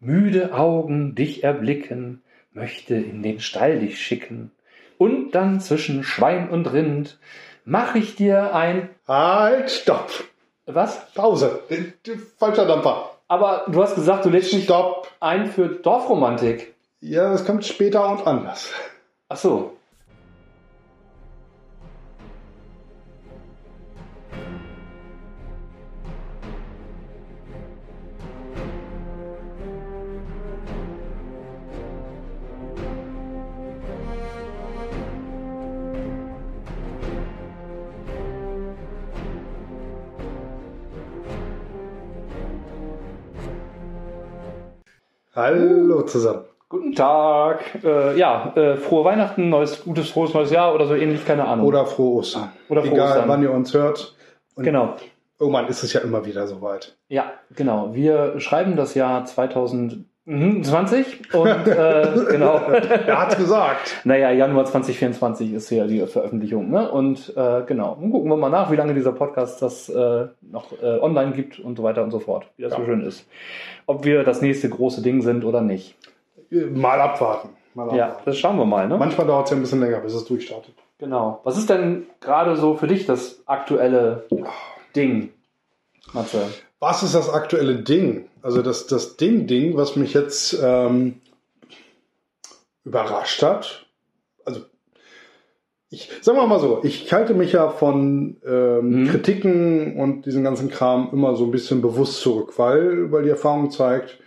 müde Augen dich erblicken, möchte in den Stall dich schicken. Und dann zwischen Schwein und Rind mach ich dir ein. Halt, stopp. Was? Pause. Falscher Dampfer. Aber du hast gesagt, du lädst Stopp. ein für Dorfromantik. Ja, das kommt später und anders. Ach so. Hallo zusammen. Guten Tag. Äh, ja, äh, frohe Weihnachten, neues, gutes, frohes neues Jahr oder so ähnlich, keine Ahnung. Oder frohe Ostern. Oder frohe Egal, Ostern. wann ihr uns hört. Und Genau. Irgendwann ist es ja immer wieder soweit. Ja, genau. Wir schreiben das Jahr 2020 und äh, genau. Er hat's gesagt. Naja, Januar 2024 ist ja die Veröffentlichung. Ne? Und äh, genau, Dann gucken wir mal nach, wie lange dieser Podcast das äh, noch äh, online gibt und so weiter und so fort, wie das so Ja. schön ist. Ob wir das nächste große Ding sind oder nicht. Mal abwarten. Mal Ja, abwarten. das schauen wir mal. Ne? Manchmal dauert es ja ein bisschen länger, bis es durchstartet. Genau. Was ist denn gerade so für dich das aktuelle Ding, Matze? Was ist das aktuelle Ding? Also das, das Ding-Ding, was mich jetzt ähm, überrascht hat. Also ich sagen wir mal so, ich halte mich ja von ähm, Mhm. Kritiken und diesem ganzen Kram immer so ein bisschen bewusst zurück, weil, weil die Erfahrung zeigt,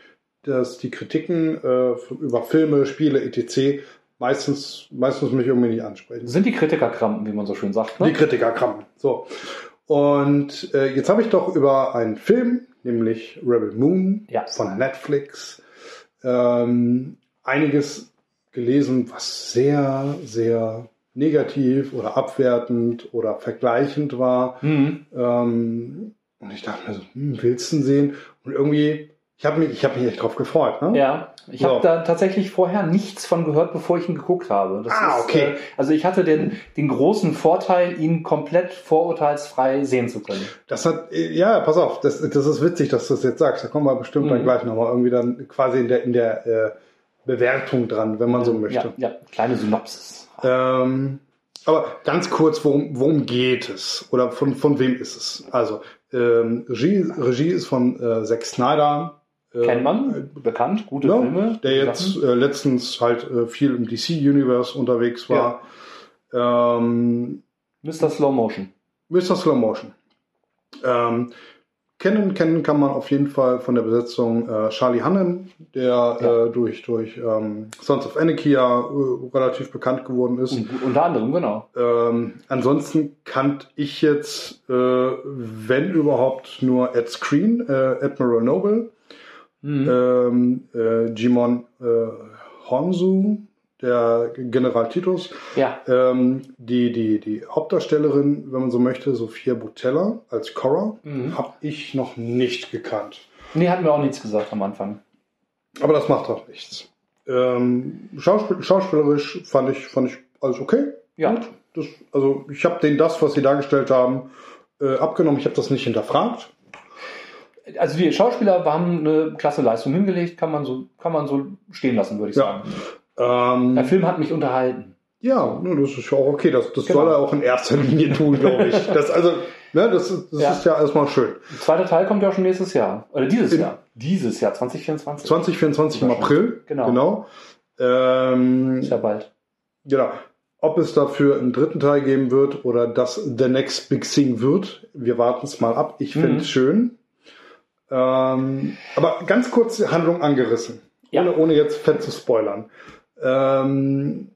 dass die Kritiken äh, über Filme, Spiele, etc. meistens, meistens mich irgendwie nicht ansprechen. Sind die Kritikerkrampen, wie man so schön sagt. Ne? Die Kritikerkrampen. So. Und äh, jetzt habe ich doch über einen Film, nämlich Rebel Moon Ja. von Netflix, ähm, einiges gelesen, was sehr, sehr negativ oder abwertend oder vergleichend war. Mhm. Ähm, und ich dachte mir so, hm, willst du ihn sehen? Und irgendwie, ich habe mich, ich habe mich echt drauf gefreut. Ne? Ja, ich So. habe da tatsächlich vorher nichts von gehört, bevor ich ihn geguckt habe. Das Ah, ist, okay. Äh, also ich hatte den, den großen Vorteil, ihn komplett vorurteilsfrei sehen zu können. Das hat, äh, ja, pass auf, das, das ist witzig, dass du das jetzt sagst. Da kommen wir bestimmt dann Mhm. gleich nochmal irgendwie dann quasi in der, in der äh, Bewertung dran, wenn man so möchte. Ja, ja, kleine Synopsis. Ähm, aber ganz kurz, worum, worum geht es? Oder von, von wem ist es? Also, ähm, Regie, Regie ist von äh, Zack Snyder. Äh, Kennt man, bekannt, gute ja, Filme. der jetzt äh, letztens halt äh, viel im DC-Universe unterwegs war. Ähm, Mr. Slow Motion. Mr. Slow Motion. Ähm, kennen, kennen kann man auf jeden Fall von der Besetzung äh, Charlie Hunnam, der Ja. äh, durch, durch ähm, Sons of Anarchy ja äh, relativ bekannt geworden ist. Und, unter anderem, genau. Ähm, ansonsten kannte ich jetzt, äh, wenn überhaupt, nur Ed Screen, äh, Admiral Noble, Mhm. ähm, äh, Jimon äh, Honsu, der General Titus, ja, ähm, die, die, die Hauptdarstellerin, wenn man so möchte, Sophia Butella als Cora, Mhm. habe ich noch nicht gekannt. nee, hat mir auch nichts gesagt am Anfang. Aber das macht auch nichts. Ähm, Schauspiel schauspielerisch fand ich, fand ich alles okay. Ja. Gut. Das, also ich habe denen das, was sie dargestellt haben, äh, abgenommen. Ich habe das nicht hinterfragt. Also die Schauspieler haben eine klasse Leistung hingelegt, kann man so, kann man so stehen lassen, würde ich Ja. sagen. Ähm, Der Film hat mich unterhalten. ja, ne, das ist ja auch okay. Das, das Genau. soll er auch in erster Linie tun, glaube ich. Das, also, ne, das, das Ja. ist ja erstmal schön. Der zweite Teil kommt ja auch schon nächstes Jahr. Oder dieses Im- Jahr. Dieses Jahr, 2024. 2024 im April. Genau. genau. Ähm, Ist ja bald. Genau. Ob es dafür einen dritten Teil geben wird oder das The Next Big Thing wird, wir warten es mal ab. Ich finde Mhm. es schön. Ähm, aber ganz kurz die Handlung angerissen, Ja. ohne, ohne jetzt fett zu spoilern. Ähm,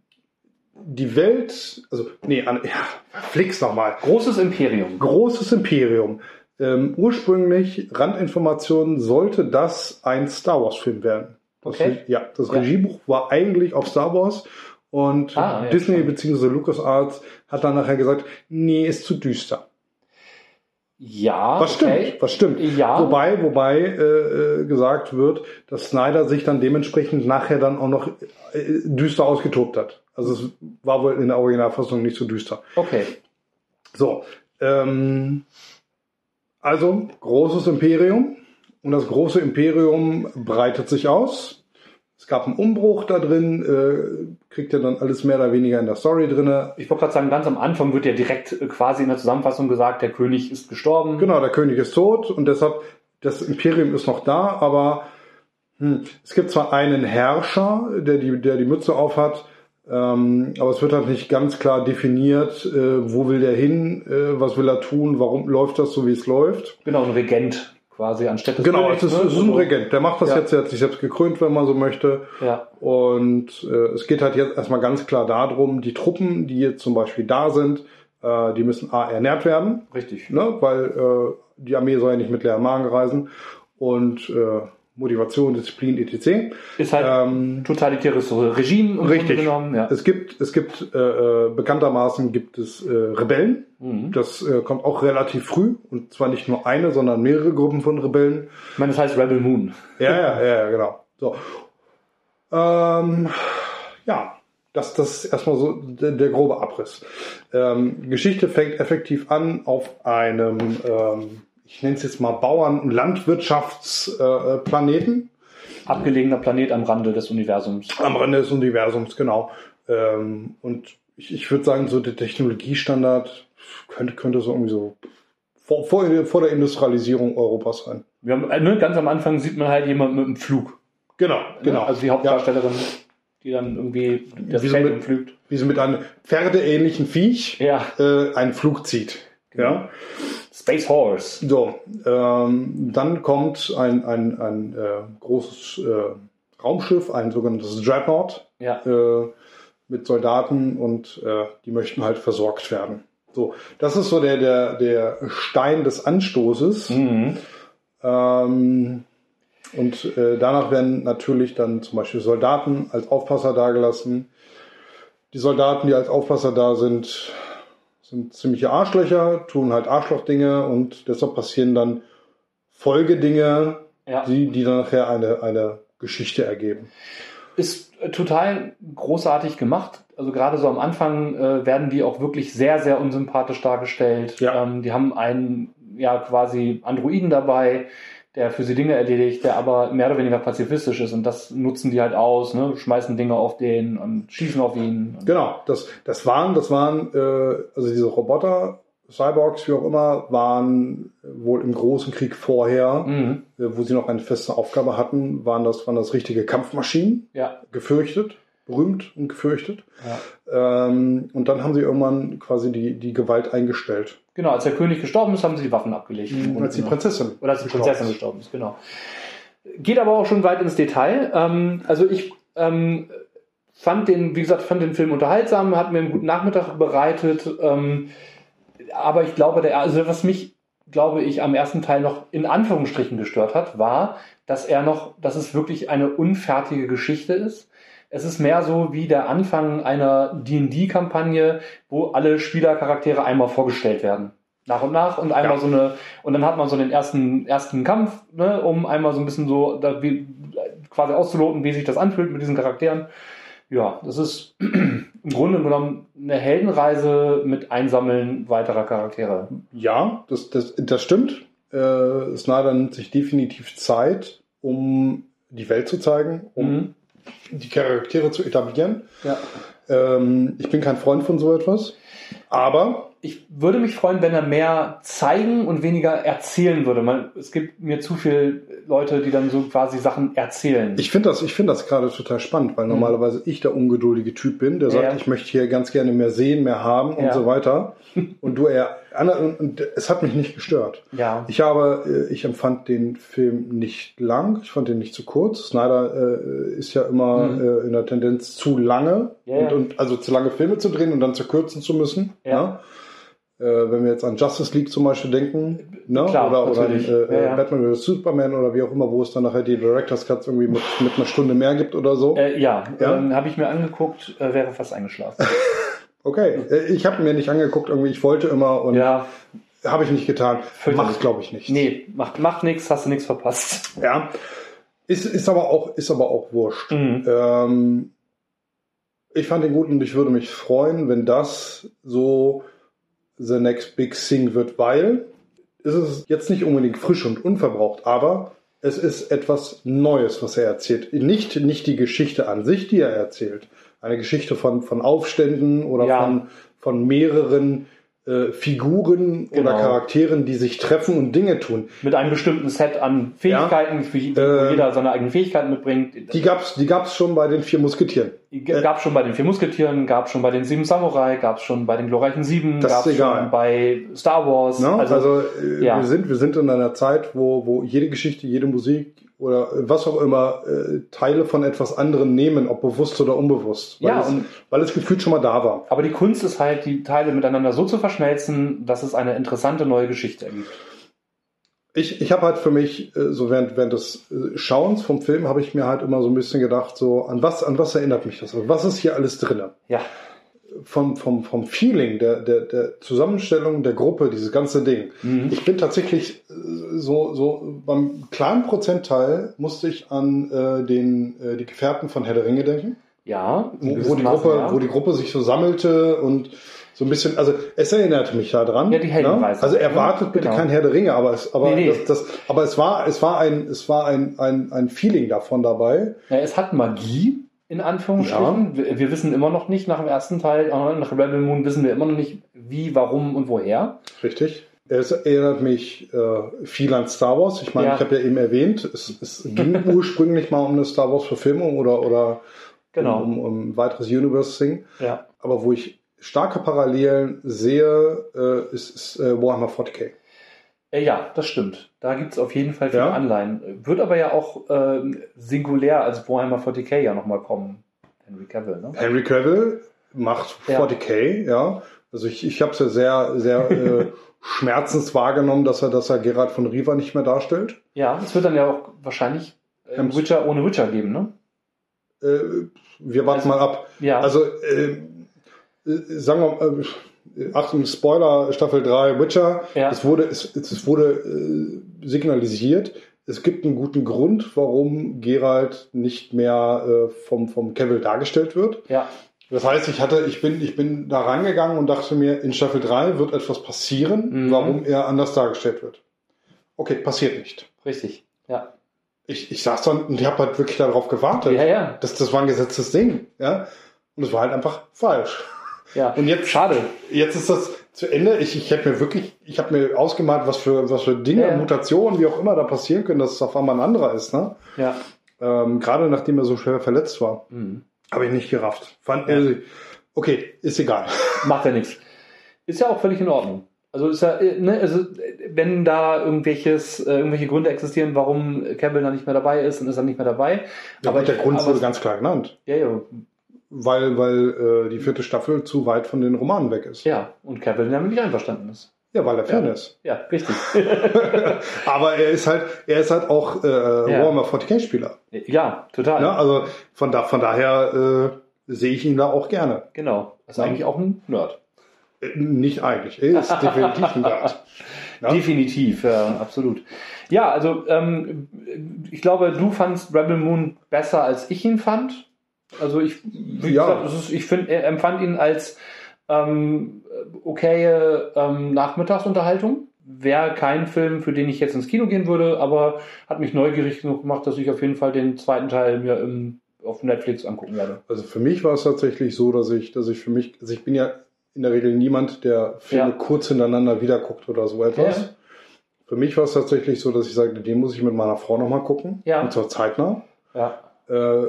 die Welt, also, nee, an, ja, flix nochmal. Großes Imperium. Großes Imperium. Ähm, ursprünglich, Randinformationen, sollte das ein Star Wars-Film werden. Das, Okay. Ja, das Ja. Regiebuch war eigentlich auf Star Wars und Ah, ja, Disney spannend. bzw. LucasArts hat dann nachher gesagt, nee, ist zu düster. Ja, Was okay. stimmt, was stimmt. Ja. Wobei, wobei äh, äh, gesagt wird, dass Snyder sich dann dementsprechend nachher dann auch noch äh, düster ausgetobt hat. Also es war wohl in der Originalfassung nicht so düster. Okay. So, ähm, also großes Imperium Und das große Imperium breitet sich aus. Es gab einen Umbruch da drin, äh, kriegt ihr dann alles mehr oder weniger in der Story drinne. Ich wollte gerade sagen, ganz am Anfang wird ja direkt äh, quasi in der Zusammenfassung gesagt, der König ist gestorben. Genau, der König ist tot und deshalb, das Imperium ist noch da, aber hm, es gibt zwar einen Herrscher, der die, der die Mütze aufhat, ähm, aber es wird halt nicht ganz klar definiert, äh, wo will der hin, äh, was will er tun, warum läuft das so, wie es läuft. Genau, ein Regent quasi anstelle des Genau, Königs, es ist, ne? es ist ein So. Regent. Der macht das Ja. jetzt, der hat sich selbst gekrönt, wenn man so möchte. Ja, Und äh, es geht halt jetzt erstmal ganz klar darum, die Truppen, die jetzt zum Beispiel da sind, äh, die müssen A ernährt werden, richtig. ne? weil äh, die Armee soll ja nicht mit leeren Magen reisen. Und äh, Motivation, Disziplin, etc. Ist halt Ähm, totalitäres Regime Richtig. genommen. Ja. es gibt, es gibt äh, äh, bekanntermaßen gibt es äh, Rebellen. Mhm. Das äh, kommt auch relativ früh und zwar nicht nur eine, sondern mehrere Gruppen von Rebellen. Ich meine, das heißt Rebel Moon. Ja, ja, ja, ja, genau. So. Ähm, ja, das, das ist erstmal so der, der grobe Abriss. Ähm, Geschichte fängt effektiv an auf einem, ähm, ich nenne es jetzt mal Bauern- und Landwirtschaftsplaneten. Planeten. Abgelegener Planet am Rande des Universums. am Rande des Universums, genau. Ähm, und ich, ich würde sagen, so der Technologiestandard könnte, könnte so irgendwie so vor, vor, vor der Industrialisierung Europas sein. Wir haben, äh, ne, ganz am Anfang sieht man halt jemand mit einem Flug. Genau, Ne? genau. Also die Hauptdarstellerin, die dann irgendwie das Wie Feld mit- umflügt. Wie sie mit einem pferdeähnlichen Viech Ja, äh, einen Flug zieht. Ja. Space Horse. So, ähm, dann kommt ein, ein, ein äh, großes äh, Raumschiff, ein sogenanntes Dreadnought, Ja, äh, mit Soldaten und äh, die möchten halt versorgt werden. So, das ist so der, der, der Stein des Anstoßes. mhm. Ähm, und äh, danach werden natürlich dann zum Beispiel Soldaten als Aufpasser dagelassen. Die Soldaten, die als Aufpasser da sind, sind ziemliche Arschlöcher, tun halt Arschlochdinge und deshalb passieren dann Folgedinge, ja. die, die dann nachher eine, eine Geschichte ergeben. ist äh, total großartig gemacht. Also gerade so am Anfang äh, werden die auch wirklich sehr, sehr unsympathisch dargestellt. Ja. Ähm, die haben einen ja quasi Androiden dabei, der für sie Dinge erledigt, der aber mehr oder weniger pazifistisch ist und das nutzen die halt aus, ne? schmeißen Dinge auf den und schießen auf ihn. Genau, das, das waren, das waren, äh, also diese Roboter, Cyborgs, wie auch immer, waren wohl im großen Krieg vorher, Mhm. äh, wo sie noch eine feste Aufgabe hatten, waren das, waren das richtige Kampfmaschinen, Ja, gefürchtet, berühmt und gefürchtet. ja. Ähm, und dann haben sie irgendwann quasi die, die Gewalt eingestellt. Genau, als der König gestorben ist, haben sie die Waffen abgelegt. im Grunde Als die genommen. Prinzessin. Oder als die gestorben Prinzessin ist. gestorben ist, genau. Geht aber auch schon weit ins Detail. Ähm, also ich ähm, fand den, wie gesagt, fand den Film unterhaltsam, hat mir einen guten Nachmittag bereitet. Ähm, aber ich glaube, der, also was mich, glaube ich, am ersten Teil noch in Anführungsstrichen gestört hat, war, dass er noch, dass es wirklich eine unfertige Geschichte ist. Es ist mehr so wie der Anfang einer D&D-Kampagne, wo alle Spielercharaktere einmal vorgestellt werden. Nach und nach und einmal Ja. so eine, und dann hat man so den ersten, ersten Kampf, ne, um einmal so ein bisschen so, da, wie, quasi auszuloten, wie sich das anfühlt mit diesen Charakteren. Ja, das ist im Grunde genommen eine Heldenreise mit Einsammeln weiterer Charaktere. Ja, das, das, das stimmt. Äh, Snyder nimmt sich definitiv Zeit, um die Welt zu zeigen, um Mhm. Die Charaktere zu etablieren. Ja. Ähm, ich bin kein Freund von so etwas, aber Ich würde mich freuen, wenn er mehr zeigen und weniger erzählen würde. Man, es gibt mir zu viele Leute, die dann so quasi Sachen erzählen. ich finde das, ich finde das gerade total spannend, weil normalerweise ich der ungeduldige Typ bin, der sagt, Mhm. Ja. ich möchte hier ganz gerne mehr sehen, mehr haben und Ja. so weiter. Und du eher, und, es hat mich nicht gestört. ja. Ich habe, äh, ich empfand den Film nicht lang, ich fand den nicht zu kurz. Snyder äh, ist ja immer Mhm. äh, in der Tendenz zu lange Ja, ja. Und, und also zu lange Filme zu drehen und dann zu kürzen zu müssen. Ja. ne? Äh, wenn wir jetzt an Justice League zum Beispiel denken, ne? Klar, oder, oder äh, Ja, ja. Batman vs. Superman oder wie auch immer, wo es dann nachher die Directors Cuts irgendwie mit, mit einer Stunde mehr gibt oder so. Äh, ja, Ja? Habe ich mir angeguckt, wäre fast eingeschlafen. Okay, äh, ich habe mir nicht angeguckt, irgendwie ich wollte immer und ja, habe ich nicht getan. Macht, glaube ich, nicht. nee, macht, macht nichts, hast du nichts verpasst. Ja. Ist, ist aber auch, ist aber auch wurscht. Mhm. Ähm, ich fand den gut und ich würde mich freuen, wenn das so the next big thing wird, weil es ist jetzt nicht unbedingt frisch und unverbraucht, aber es ist etwas Neues, was er erzählt. Nicht, nicht die Geschichte an sich, die er erzählt. Eine Geschichte von, von Aufständen oder Ja. von, von mehreren äh, Figuren Genau. oder Charakteren, die sich treffen und Dinge tun. Mit einem bestimmten Set an Fähigkeiten, für die, Ähm, jeder seine eigenen Fähigkeiten mitbringt. Die gab's, die gab's schon bei den vier Musketieren. Gab schon bei den vier Musketieren, gab schon bei den sieben Samurai, gab schon bei den glorreichen sieben, Das ist gab egal. schon bei Star Wars. Ne? Also, Also, äh, ja. wir, sind, wir sind in einer Zeit, wo, wo jede Geschichte, jede Musik oder was auch immer äh, Teile von etwas anderem nehmen, ob bewusst oder unbewusst. Weil, Ja, es, weil es gefühlt schon mal da war. aber die Kunst ist halt, die Teile miteinander so zu verschmelzen, dass es eine interessante neue Geschichte ergibt. Ich, ich habe halt für mich, äh, so während, während des äh, Schauens vom Film, habe ich mir halt immer so ein bisschen gedacht, so an was, an was erinnert mich das? Also Was ist hier alles drinne? Ja, Vom, vom, vom Feeling, der, der, der Zusammenstellung der Gruppe, dieses ganze Ding. Mhm. Ich bin tatsächlich äh, so, so beim kleinen Prozentteil musste ich an äh, den, äh, die Gefährten von Herr der Ringe denken. ja. wo, wo, die Gruppe, ja. wo die Gruppe sich so sammelte und so ein bisschen, also es erinnerte mich daran. Ja, die Heldenreise. Ne? Also erwartet bitte Genau. kein Herr der Ringe, aber es, aber Nee, nee. Das, das, aber es war, es war ein, es war ein, ein, ein Feeling davon dabei. Ja, es hat Magie, in Anführungsstrichen. Wir, wir wissen immer noch nicht nach dem ersten Teil, äh, nach Rebel Moon wissen wir immer noch nicht, wie, warum und woher. Richtig. Es erinnert mich äh, viel an Star Wars. Ich meine, Ja. ich habe ja eben erwähnt, es, es ging ursprünglich mal um eine Star Wars Verfilmung oder, oder Genau. um, um ein weiteres Universe-Ding. Ja. Aber wo ich starke Parallelen sehe, äh, ist, ist äh, Warhammer 40k. Äh, ja, das stimmt. Da gibt es auf jeden Fall viele Ja. Anleihen. Wird aber ja auch ähm, singulär als Warhammer 40k ja nochmal kommen. Henry Cavill, ne? Henry Cavill macht Ja. 40k, ja. Also ich, ich habe es ja sehr, sehr äh, schmerzens wahrgenommen, dass er, dass er Gerard von Riva nicht mehr darstellt. Ja, es wird dann ja auch wahrscheinlich äh, Witcher ohne Witcher geben, ne? Äh, wir warten Also- mal ab. Ja. Also, äh, äh, sagen wir mal, äh, Achtung, Spoiler, Staffel 3, Witcher. Ja. Es wurde, es, es wurde äh, signalisiert, es gibt einen guten Grund, warum Geralt nicht mehr äh, vom, vom Cavill dargestellt wird. ja, Das heißt, ich hatte, ich bin, ich bin da rangegangen und dachte mir, in Staffel 3 wird etwas passieren, Mhm. warum er anders dargestellt wird. Okay, passiert nicht. richtig. Ja. Ich, ich saß dann und ich habe halt wirklich darauf gewartet. Ja, ja. Das, das war ein gesetztes Ding, ja. Und es war halt einfach falsch. Ja. Und jetzt, Schade. jetzt ist das zu Ende. Ich, ich habe mir wirklich, ich habe mir ausgemalt, was für, was für Dinge, Ja. Mutationen, wie auch immer da passieren können, dass es auf einmal ein anderer ist, ne? Ja. Ähm, gerade nachdem er so schwer verletzt war. Mhm. Habe ich nicht gerafft. Fand, also, okay, ist egal. Macht ja nichts. Ist ja auch völlig in Ordnung. Also ist ja, äh, ne, also wenn da irgendwelches, äh, irgendwelche Gründe existieren, warum Campbell da nicht mehr dabei ist, dann ist er nicht mehr dabei. Ja, aber der ich- Grund aber wurde ganz klar genannt. ja, ja, Weil, weil äh, die vierte Staffel zu weit von den Romanen weg ist. ja, und Campbell damit nicht einverstanden ist. Ja, weil er Fan Ja. ist. Ja, richtig. Aber er ist halt, er ist halt auch äh, Warhammer 40k-Spieler. ja, total. Ne? Also von, da, von daher äh, sehe ich ihn da auch gerne. Genau. Ist Ja. eigentlich auch ein Nerd. Äh, Nicht eigentlich. Er ist definitiv ein Nerd. Ja? Definitiv, ja, absolut. Ja, also ähm, ich glaube, du fandst Rebel Moon besser, als ich ihn fand. Also ich, wie Ja. gesagt, es ist, ich find, er empfand ihn als ähm, okaye ähm, Nachmittagsunterhaltung. Wäre kein Film, für den ich jetzt ins Kino gehen würde, aber hat mich neugierig genug gemacht, dass ich auf jeden Fall den zweiten Teil mir im, auf Netflix angucken werde. Also für mich war es tatsächlich so, dass ich, dass ich für mich, also ich bin ja in der Regel niemand, der Filme Ja. kurz hintereinander wiederguckt oder so etwas. Ja. Für mich war es tatsächlich so, dass ich sagte, den muss ich mit meiner Frau nochmal gucken. Ja. Und zwar zeitnah. Ja, Äh,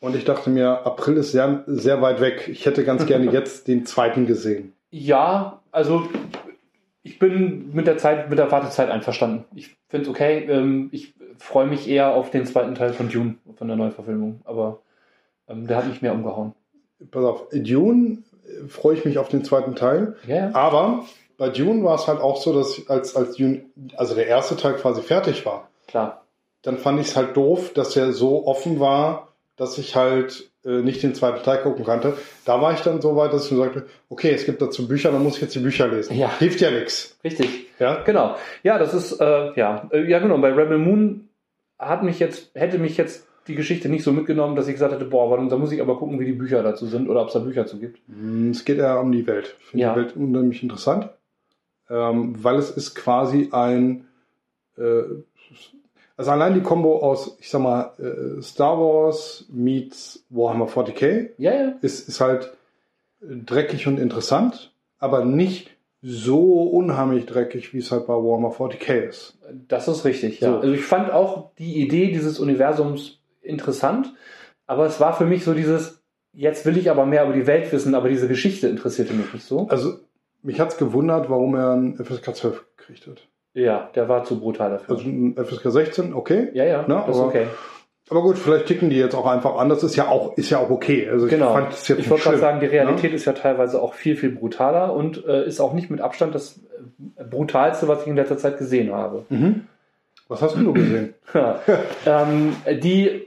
und ich dachte mir, April ist sehr, sehr weit weg. Ich hätte ganz gerne jetzt den zweiten gesehen. Ja, also ich bin mit der Zeit, mit der Wartezeit einverstanden. Ich finde es okay. Ähm, ich freue mich eher auf den zweiten Teil von Dune, von der Neuverfilmung. Aber ähm, der hat mich mehr umgehauen. Pass auf, Dune äh, freue ich mich auf den zweiten Teil. Ja. Aber bei Dune war es halt auch so, dass als, als Dune, also der erste Teil quasi fertig war, Klar. dann fand ich es halt doof, dass er so offen war, dass ich halt äh, nicht den zweiten Teil gucken konnte. Da war ich dann so weit, dass ich mir sagte, okay, es gibt dazu Bücher, dann muss ich jetzt die Bücher lesen. Ja. Hilft ja nichts. Richtig. Ja? Genau. Ja, das ist, äh, ja, äh, ja genau. Bei Rebel Moon hat mich jetzt, hätte mich jetzt die Geschichte nicht so mitgenommen, dass ich gesagt hätte, boah, warum, da muss ich aber gucken, wie die Bücher dazu sind oder ob es da Bücher zu gibt. Mm, Es geht eher um die Welt. Ich finde Ja. die Welt unheimlich interessant, ähm, weil es ist quasi ein, äh, Also allein die Kombo aus, ich sag mal, äh, Star Wars meets Warhammer 40k Ja, ja. ist, ist halt dreckig und interessant, aber nicht so unheimlich dreckig, wie es halt bei Warhammer 40k ist. Das ist richtig, ja. So. Also ich fand auch die Idee dieses Universums interessant, aber es war für mich so dieses, jetzt will ich aber mehr über die Welt wissen, aber diese Geschichte interessierte mich nicht so. Also mich hat's gewundert, warum er ein FSK 12 gekriegt hat. Ja, der war zu brutal dafür. Also ein FSK 16, okay. ja, ja, Ne, das ist aber- okay. Aber gut, vielleicht ticken die jetzt auch einfach anders. Ist ja auch, ist ja auch okay. Also Genau. ich fand es jetzt Ich wollte gerade sagen, die Realität ist ja teilweise auch viel, viel brutaler und äh, ist auch nicht mit Abstand das äh, brutalste, was ich in letzter Zeit gesehen habe. Ne? Mhm. Was hast du nur gesehen? Ja. ähm, die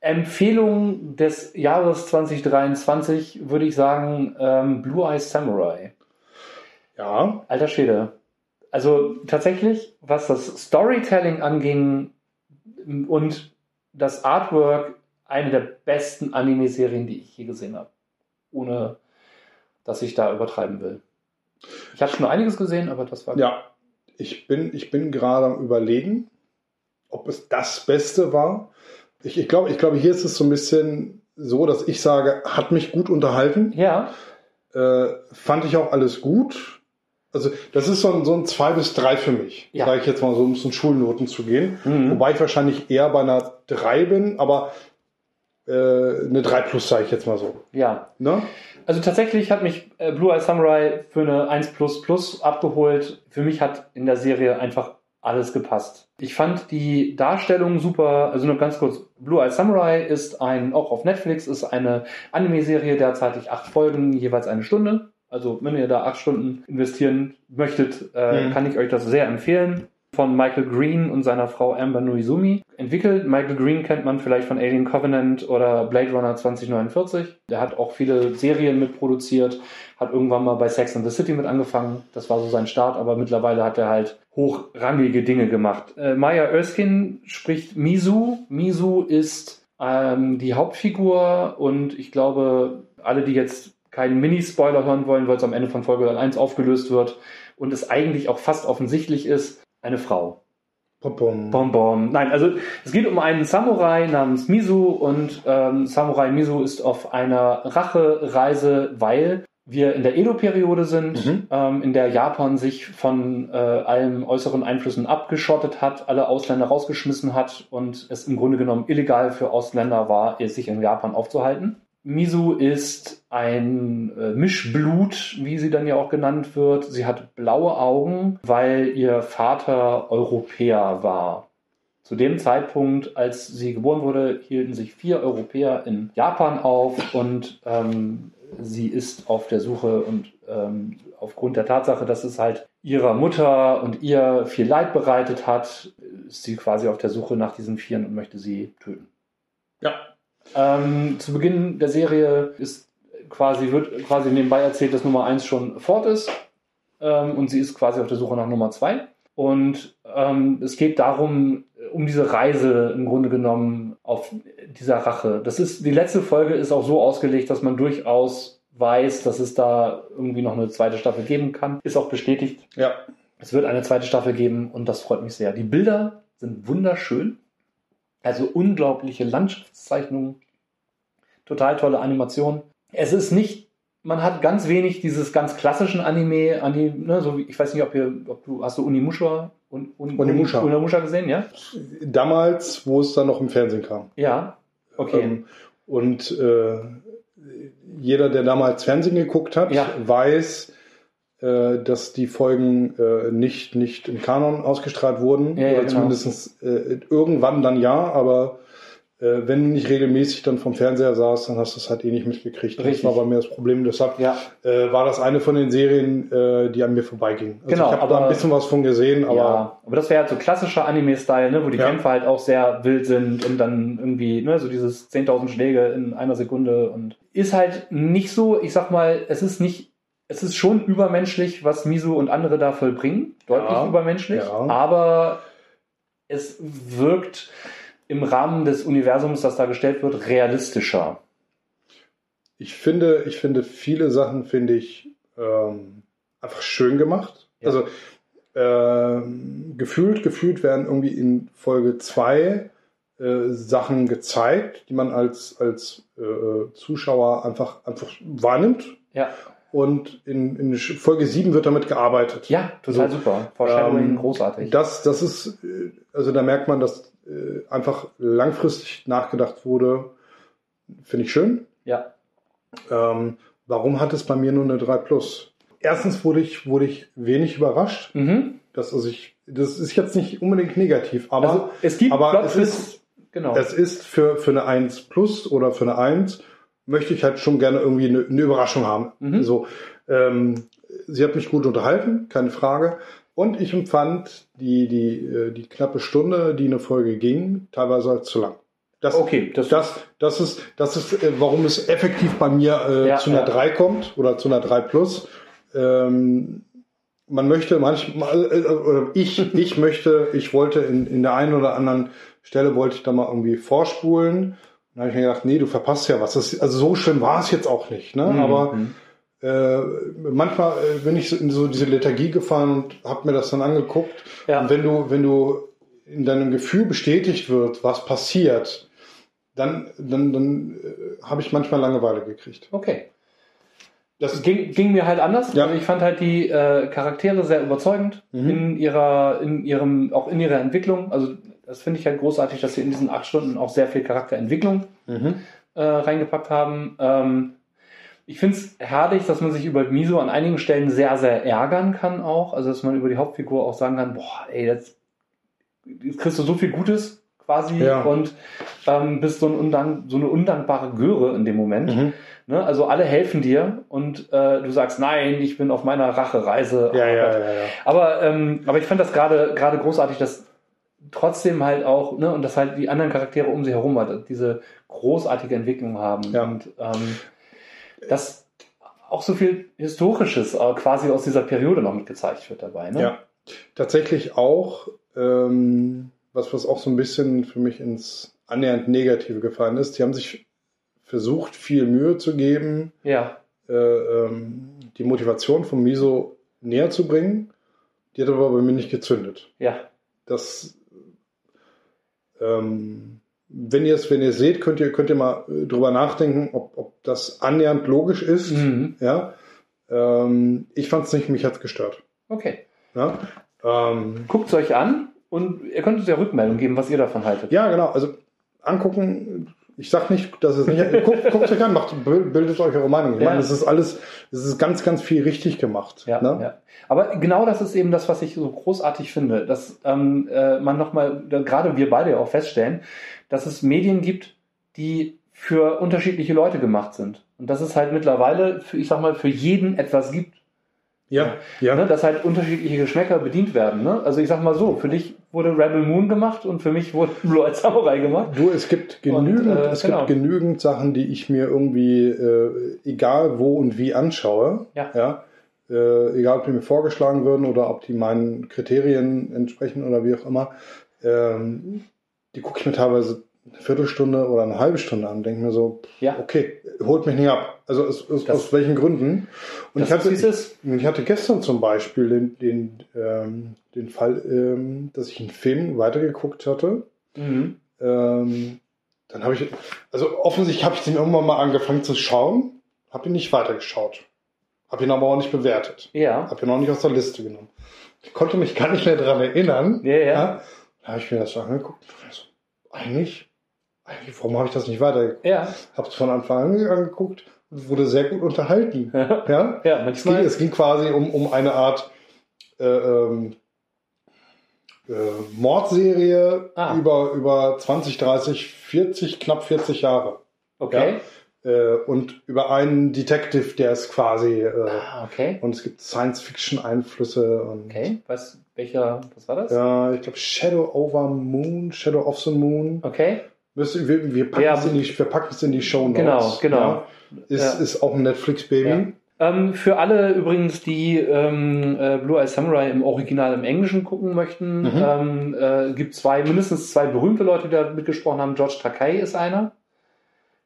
Empfehlung des Jahres 2023 würde ich sagen ähm, Blue Eyes Samurai. Ja, Alter Schwede. Also tatsächlich, was das Storytelling anging und das Artwork, eine der besten Anime-Serien, die ich je gesehen habe. Ohne, dass ich da übertreiben will. Ich hatte schon einiges gesehen, aber das war ja. Ich bin, ich bin gerade am überlegen, ob es das Beste war. Ich, ich glaube, ich glaube, hier ist es so ein bisschen so, dass ich sage, hat mich gut unterhalten. Ja, Äh, fand ich auch alles gut. Also, das ist so ein, so ein 2 bis 3 für mich. Ja. Sage ich jetzt mal so, um es in Schulnoten zu gehen. Mhm. Wobei ich wahrscheinlich eher bei einer 3 bin, aber äh, eine 3 plus sage ich jetzt mal so. ja. Ne? Also tatsächlich hat mich äh, Blue Eye Samurai für eine 1 plus plus abgeholt. Für mich hat in der Serie einfach alles gepasst. Ich fand die Darstellung super. Also nur ganz kurz. Blue Eye Samurai ist ein, auch auf Netflix, ist eine Anime-Serie, derzeitig acht Folgen, jeweils eine Stunde. Also wenn ihr da acht Stunden investieren möchtet, äh, Mhm. kann ich euch das sehr empfehlen. Von Michael Green und seiner Frau Amber Nuizumi entwickelt. Michael Green kennt man vielleicht von Alien Covenant oder Blade Runner 2049. Der hat auch viele Serien mitproduziert, hat irgendwann mal bei Sex and the City mit angefangen. Das war so sein Start, aber mittlerweile hat er halt hochrangige Dinge gemacht. Äh, Maya Erskine spricht Misu. Misu ist ähm, die Hauptfigur und ich glaube, alle, die jetzt keinen Mini-Spoiler hören wollen, weil es am Ende von Folge 1 aufgelöst wird und es eigentlich auch fast offensichtlich ist, eine Frau. Pom. Bom, bom. Nein, also es geht um einen Samurai namens Misu und ähm, Samurai Misu ist auf einer Rachereise, weil wir in der Edo-Periode sind, Mhm. ähm, in der Japan sich von äh, allen äußeren Einflüssen abgeschottet hat, alle Ausländer rausgeschmissen hat und es im Grunde genommen illegal für Ausländer war, sich in Japan aufzuhalten. Misu ist ein äh, Mischblut, wie sie dann ja auch genannt wird. Sie hat blaue Augen, weil ihr Vater Europäer war. Zu dem Zeitpunkt, als sie geboren wurde, hielten sich vier Europäer in Japan auf und ähm, sie ist auf der Suche und ähm, aufgrund der Tatsache, dass es halt ihrer Mutter und ihr viel Leid bereitet hat, ist sie quasi auf der Suche nach diesen Vieren und möchte sie töten. Ja. Ähm, zu Beginn der Serie ist quasi, wird quasi nebenbei erzählt, dass Nummer 1 schon fort ist. Ähm, und sie ist quasi auf der Suche nach Nummer 2. Und ähm, es geht darum, um diese Reise im Grunde genommen auf dieser Rache. Das ist, die letzte Folge ist auch so ausgelegt, dass man durchaus weiß, dass es da irgendwie noch eine zweite Staffel geben kann. Ist auch bestätigt. Ja. Es wird eine zweite Staffel geben und das freut mich sehr. Die Bilder sind wunderschön. Also unglaubliche Landschaftszeichnungen. Total tolle Animation. Es ist nicht, man hat ganz wenig dieses ganz klassischen Anime, Anime ne, so wie, ich weiß nicht, ob, ihr, ob du, hast du Unimusha, Un, Un, Onimusha. Unimusha gesehen, ja? Damals, wo es dann noch im Fernsehen kam. Ja. Okay. Ähm, und äh, jeder, der damals Fernsehen geguckt hat, Ja. weiß, äh, dass die Folgen äh, nicht, nicht im Kanon ausgestrahlt wurden. Ja, ja, Oder genau. zumindest äh, irgendwann dann ja, aber äh, wenn du nicht regelmäßig dann vom Fernseher saß, dann hast du es halt eh nicht mitgekriegt. Richtig. Das war bei mir das Problem. Deshalb ja. äh, war das eine von den Serien, äh, die an mir vorbeiging. Also Genau, ich habe da ein bisschen was von gesehen, aber ja, aber das wäre halt so klassischer Anime-Style, ne, wo die Ja. Kämpfe halt auch sehr wild sind und dann irgendwie, ne, so dieses 10.000 Schläge in einer Sekunde und ist halt nicht so, ich sag mal, es ist nicht, es ist schon übermenschlich, was Misu und andere da vollbringen, deutlich Ja. übermenschlich, Ja. aber es wirkt im Rahmen des Universums, das da gestellt wird, realistischer. Ich finde, ich finde viele Sachen finde ich ähm, einfach schön gemacht. Ja. Also ähm, gefühlt, gefühlt werden irgendwie in Folge 2 äh, Sachen gezeigt, die man als, als äh, Zuschauer einfach, einfach wahrnimmt. Ja. Und in, in Folge 7 wird damit gearbeitet. Ja, total So, super. Foreshadowing, ähm, großartig. Das, das ist, äh, also da merkt man, dass äh, einfach langfristig nachgedacht wurde. Finde ich schön. ja. Ähm, warum hat es bei mir nur eine 3 Plus? Erstens wurde ich, wurde ich wenig überrascht. Mhm. Dass also ich, das ist jetzt nicht unbedingt negativ, aber Also es gibt aber Plot es Twists- genau. es ist für, für eine 1 Plus oder für eine 1 möchte ich halt schon gerne irgendwie eine, eine Überraschung haben. Mhm. So, ähm, sie hat mich gut unterhalten, keine Frage. Und ich empfand die, die, äh, die knappe Stunde, die eine Folge ging, teilweise als zu lang. Das, Okay, das- das, das ist, das ist, äh, warum es effektiv bei mir äh, Ja, zu einer ja. 3 kommt oder zu einer 3 plus. Ähm, man möchte manchmal, äh, oder ich, ich möchte, ich wollte in, in der einen oder anderen Stelle wollte ich da mal irgendwie vorspulen. Dann habe ich mir gedacht, nee, du verpasst ja was. Das, also so schlimm war es jetzt auch nicht, ne? Mhm. Aber äh, manchmal äh, bin ich so in so diese Lethargie gefallen und habe mir das dann angeguckt. Ja. Und wenn du, wenn du in deinem Gefühl bestätigt wird, was passiert, dann, dann, dann äh, habe ich manchmal Langeweile gekriegt. Okay. Das ging, ging mir halt anders. Ja. Also ich fand halt die äh, Charaktere sehr überzeugend Mhm. in ihrer, in ihrem, auch in ihrer Entwicklung. Also das finde ich halt großartig, dass sie in diesen acht Stunden auch sehr viel Charakterentwicklung mhm. äh, reingepackt haben. Ähm, ich finde es herrlich, dass man sich über Miso an einigen Stellen sehr, sehr ärgern kann auch. Also dass man über die Hauptfigur auch sagen kann, boah, ey, das, jetzt kriegst du so viel Gutes quasi Ja. und ähm, bist so, ein undank, so eine undankbare Göre in dem Moment. Mhm. Ne? Also alle helfen dir und äh, du sagst, nein, ich bin auf meiner Rachereise. Ja, ja. Aber, ähm, aber ich fand das gerade gerade großartig, dass trotzdem halt auch, ne, und dass halt die anderen Charaktere um sie herum halt diese großartige Entwicklung haben. Ja. Und ähm, dass auch so viel Historisches äh, quasi aus dieser Periode noch mit gezeigt wird dabei. Ne? Ja, tatsächlich auch, ähm, was, was auch so ein bisschen für mich ins annähernd Negative gefallen ist. Die haben sich versucht, viel Mühe zu geben, ja. äh, ähm, die Motivation von Miso näher zu bringen. Die hat aber bei mir nicht gezündet. ja. Das, ähm, wenn ihr es, wenn ihr es seht, könnt ihr, könnt ihr mal äh, drüber nachdenken, ob, ob das annähernd logisch ist. Mhm. Ja, ähm, ich fand es nicht, mich hat's gestört. Okay. Ja, ähm, Guckt es euch an und ihr könnt uns ja Rückmeldung geben, was ihr davon haltet. ja, genau. Also angucken. Ich sag nicht, dass es nicht. Guckt, guckt euch an, macht, bildet euch eure Meinung. Ich Ja. meine, es ist alles, es ist ganz, ganz viel richtig gemacht. Ja, ne? ja. Aber genau das ist eben das, was ich so großartig finde, dass ähm, äh, man nochmal, gerade wir beide ja auch feststellen, dass es Medien gibt, die für unterschiedliche Leute gemacht sind. Und dass es halt mittlerweile, für, ich sag mal, für jeden etwas gibt. ja, ja. Ne? Dass halt unterschiedliche Geschmäcker bedient werden. Ne? Also ich sag mal so, für dich wurde Rebel Moon gemacht und für mich wurde Blue Eyed Samurai gemacht. Du, es gibt genügend, Und, äh, es genau. gibt genügend Sachen, die ich mir irgendwie, äh, egal wo und wie anschaue. Ja. ja äh, egal, ob die mir vorgeschlagen würden oder ob die meinen Kriterien entsprechen oder wie auch immer. Ähm, die gucke ich mir teilweise eine Viertelstunde oder eine halbe Stunde an denke mir so, Ja. okay, holt mich nicht ab. Also aus, aus, Das- aus welchen Gründen? Und ich hatte, ist. ich hatte gestern zum Beispiel den, den, ähm, den Fall, ähm, dass ich einen Film weitergeguckt hatte. Mhm. Ähm, dann habe ich, also offensichtlich habe ich den irgendwann mal angefangen zu schauen, habe ihn nicht weitergeschaut. Habe ihn aber auch nicht bewertet. Ja. Habe ihn auch nicht aus der Liste genommen. Ich konnte mich gar nicht mehr daran erinnern. Ja, ja. Da habe ich mir das so angeguckt. und so, eigentlich, eigentlich, warum habe ich das nicht weitergeguckt? Ja. Habe es von Anfang an angeguckt und wurde sehr gut unterhalten. Ja, Ja? ja Es ging, manchmal. es ging quasi um, um eine Art äh, ähm, äh, Mordserie Ah. über, über 20, 30, 40, knapp 40 Jahre. Okay. Äh, und über einen Detective, der ist quasi. Äh, Ah, okay. und es gibt Science-Fiction-Einflüsse. Okay. Was, welcher, was war das? Ja, ich glaube Shadow over Moon, Shadow of the Moon. Okay. Wir, wir, wir packen Ja. es in die, wir packen es in die Show Notes. Genau, genau. Ja. Ist, Ja. ist auch ein Netflix-Baby. Ähm, für alle übrigens, die ähm, äh, Blue Eye Samurai im Original im Englischen gucken möchten, Mhm. ähm, äh, gibt zwei, mindestens zwei berühmte Leute, die da mitgesprochen haben. George Takei ist einer.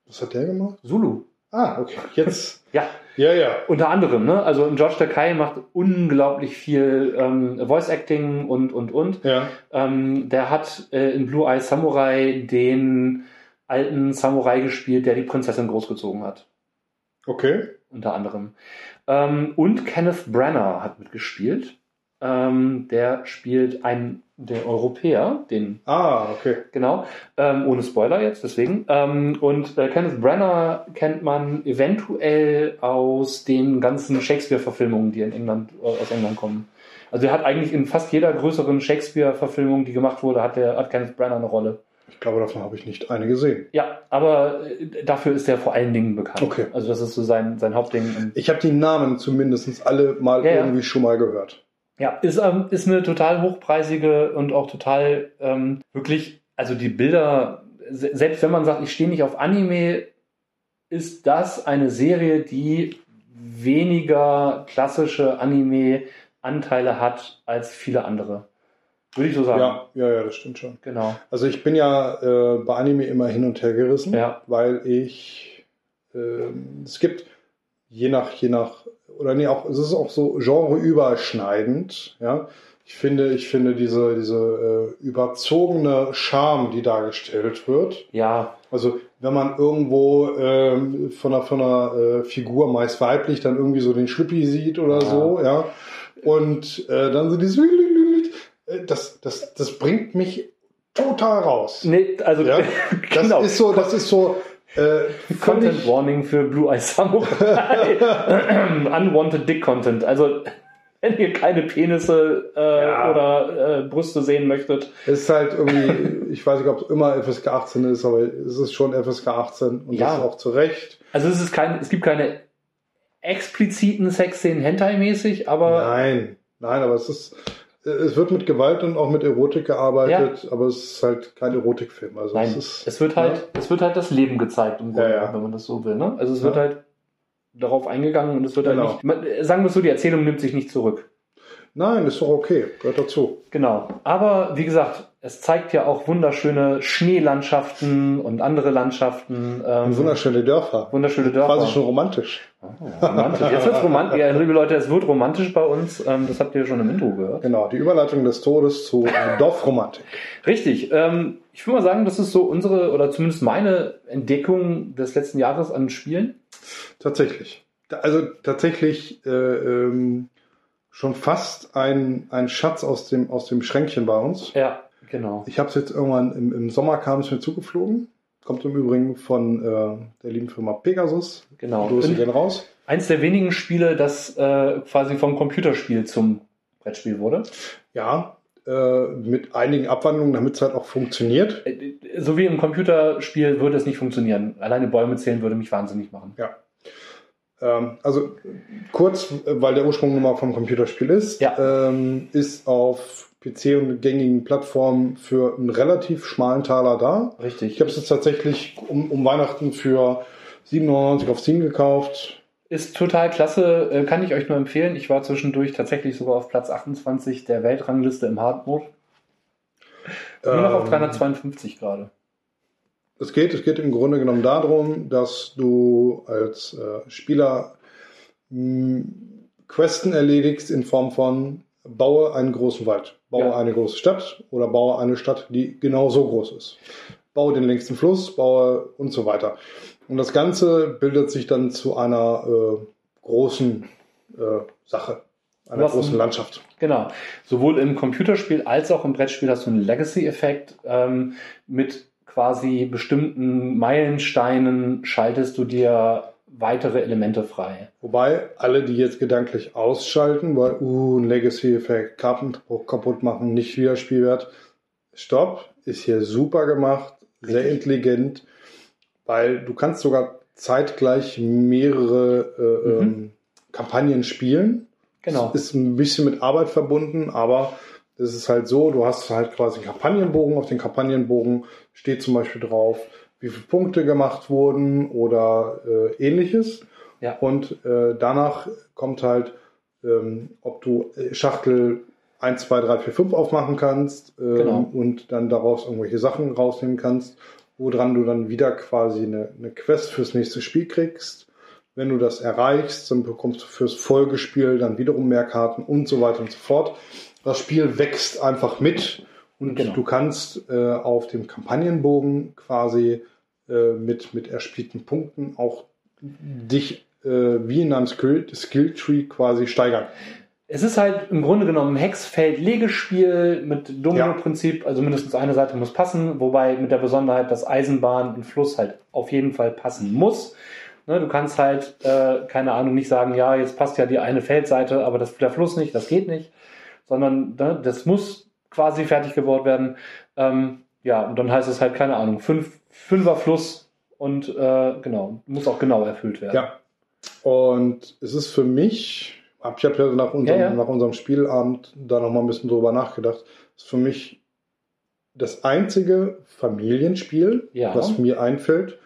Was hat der gemacht? Zulu. Ah, okay. Jetzt. Ja, Ja, ja. unter anderem. Ne? Also George Takei macht unglaublich viel ähm, Voice Acting und, und, und. Ja. Ähm, der hat äh, in Blue Eye Samurai den alten Samurai gespielt, der die Prinzessin großgezogen hat. Okay. Unter anderem. Ähm, und Kenneth Branagh hat mitgespielt. Ähm, der spielt einen der Europäer, den Ah, okay. Genau, ähm, ohne Spoiler jetzt, deswegen. Ähm, und äh, Kenneth Branagh kennt man eventuell aus den ganzen Shakespeare-Verfilmungen, die in England, äh, aus England kommen. Also er hat eigentlich in fast jeder größeren Shakespeare-Verfilmung, die gemacht wurde, hat, der, hat Kenneth Branagh eine Rolle. Ich glaube, davon habe ich nicht eine gesehen. Ja, aber äh, dafür ist er vor allen Dingen bekannt. Okay. Also das ist so sein, sein Hauptding. Ich habe die Namen zumindest alle mal Ja, ja. irgendwie schon mal gehört. Ja, ist, ähm, ist eine total hochpreisige und auch total ähm, wirklich, also die Bilder, se- selbst wenn man sagt, ich stehe nicht auf Anime, ist das eine Serie, die weniger klassische Anime-Anteile hat als viele andere. Würde ich so sagen. Ja, ja, ja, das stimmt schon. Genau. Also ich bin ja äh, bei Anime immer hin und her gerissen, Ja. weil ich ähm, es gibt je nach je nach oder nee auch es ist auch so genreüberschneidend, ja. Ich finde ich finde diese diese äh, überzogene Charme, die dargestellt wird. Ja, Also wenn man irgendwo ähm, von einer, von einer äh, Figur meist weiblich dann irgendwie so den Schlüppi sieht oder Ja. so, ja. Und äh, dann so dieses äh, das, das, das bringt mich total raus. nee, also Ja, Das genau. ist so, das ist so äh, Content Warning für Blue Eye Samurai. Unwanted Dick Content. Also, wenn ihr keine Penisse äh, Ja. oder äh, Brüste sehen möchtet, es ist halt irgendwie, ich weiß nicht, ob es immer FSK 18 ist, aber es ist schon FSK 18 und Ja. das ist auch zu Recht. also es ist kein, es gibt keine expliziten Sexszenen Hentai-mäßig, aber Nein, nein, aber es ist, es wird mit Gewalt und auch mit Erotik gearbeitet, aber es ist halt kein Erotikfilm. Also nein, es ist, es wird halt, es wird halt das Leben gezeigt, im Grunde, Ja, ja. wenn man das so will. Ne? Also es Ja. wird halt darauf eingegangen und es wird Genau. halt nicht, sagen wir es so, die Erzählung nimmt sich nicht zurück. nein, ist doch okay, gehört dazu. Genau. Aber wie gesagt, es zeigt ja auch wunderschöne Schneelandschaften und andere Landschaften. Ähm, Und wunderschöne Dörfer. wunderschöne Dörfer. Quasi schon romantisch. Oh, romantisch. Jetzt wird's romantisch. Ja, liebe Leute, es wird romantisch bei uns. Ähm, das habt ihr schon im Intro gehört. Genau, die Überleitung des Todes zu Dorfromantik. Richtig. Ähm, ich würde mal sagen, das ist so unsere oder zumindest meine Entdeckung des letzten Jahres an Spielen. Tatsächlich. Also tatsächlich äh, ähm, schon fast ein, ein Schatz aus dem, aus dem Schränkchen bei uns. Ja, genau. Ich habe es jetzt irgendwann im, im Sommer kam es mir zugeflogen. Kommt im Übrigen von äh, der lieben Firma Pegasus. Genau. Grüße gehen raus. eins der wenigen Spiele, das äh, quasi vom Computerspiel zum Brettspiel wurde. Ja, äh, mit einigen Abwandlungen, damit es halt auch funktioniert. Äh, So wie im Computerspiel würde es nicht funktionieren. Alleine Bäume zählen würde mich wahnsinnig machen. Ähm, also kurz, äh, weil der Ursprung nun mal vom Computerspiel ist, Ja. ähm, ist auf PC und gängigen Plattformen für einen relativ schmalen Taler da. Richtig. Ich habe es jetzt tatsächlich um, um Weihnachten für 7,99 auf Steam gekauft. Ist total klasse, äh, kann ich euch nur empfehlen. Ich war zwischendurch tatsächlich sogar auf Platz 28 der Weltrangliste im Hardmode. Nur noch auf Ähm, 352 gerade. Es geht, es geht im Grunde genommen darum, dass du als äh, Spieler mh, Questen erledigst in Form von baue einen großen Wald, baue Ja. eine große Stadt oder baue eine Stadt, die genau so groß ist. Baue den längsten Fluss, baue und so weiter. Und das Ganze bildet sich dann zu einer äh, großen äh, Sache, einer Was- großen Landschaft. Genau. Sowohl im Computerspiel als auch im Brettspiel hast du einen Legacy-Effekt. Ähm, mit quasi bestimmten Meilensteinen schaltest du dir weitere Elemente frei. Wobei alle, die jetzt gedanklich ausschalten, weil, uh, ein Legacy-Effekt, Karten kaputt machen, nicht wieder Spielwert. Stopp, ist hier super gemacht, sehr Richtig. intelligent, weil du kannst sogar zeitgleich mehrere äh, Mhm. ähm, Kampagnen spielen. Genau. Es ist ein bisschen mit Arbeit verbunden, aber es ist halt so, du hast halt quasi einen Kampagnenbogen. Auf den Kampagnenbogen steht zum Beispiel drauf, wie viele Punkte gemacht wurden oder äh, ähnliches. Ja. Und äh, danach kommt halt, ähm, ob du äh, Schachtel 1, 2, 3, 4, 5 aufmachen kannst ähm, Genau. und dann daraus irgendwelche Sachen rausnehmen kannst. woran du dann wieder quasi eine, eine Quest fürs nächste Spiel kriegst. Wenn du das erreichst, dann bekommst du fürs Folgespiel dann wiederum mehr Karten und so weiter und so fort. Das Spiel wächst einfach mit und Genau. du kannst äh, auf dem Kampagnenbogen quasi äh, mit, mit erspielten Punkten auch dich äh, wie in einem Skill, Skill Tree quasi steigern. Es ist halt im Grunde genommen ein Hexfeld-Legespiel mit Domino-Prinzip, also mindestens eine Seite muss passen, wobei mit der Besonderheit, dass Eisenbahn und Fluss halt auf jeden Fall passen muss. Ne, du kannst halt, äh, keine Ahnung, nicht sagen, ja, jetzt passt ja die eine Feldseite, aber das, der Fluss nicht, das geht nicht, sondern ne, das muss quasi fertig gebaut werden. Ähm, ja, und dann heißt es halt, keine Ahnung, fünf, Fünfer Fluss und äh, genau, muss auch genau erfüllt werden. Ja. Und es ist für mich, ich habe ja nach unserem, Ja, ja. nach unserem Spielabend da noch mal ein bisschen drüber nachgedacht, ist für mich das einzige Familienspiel, Ja. was mir einfällt,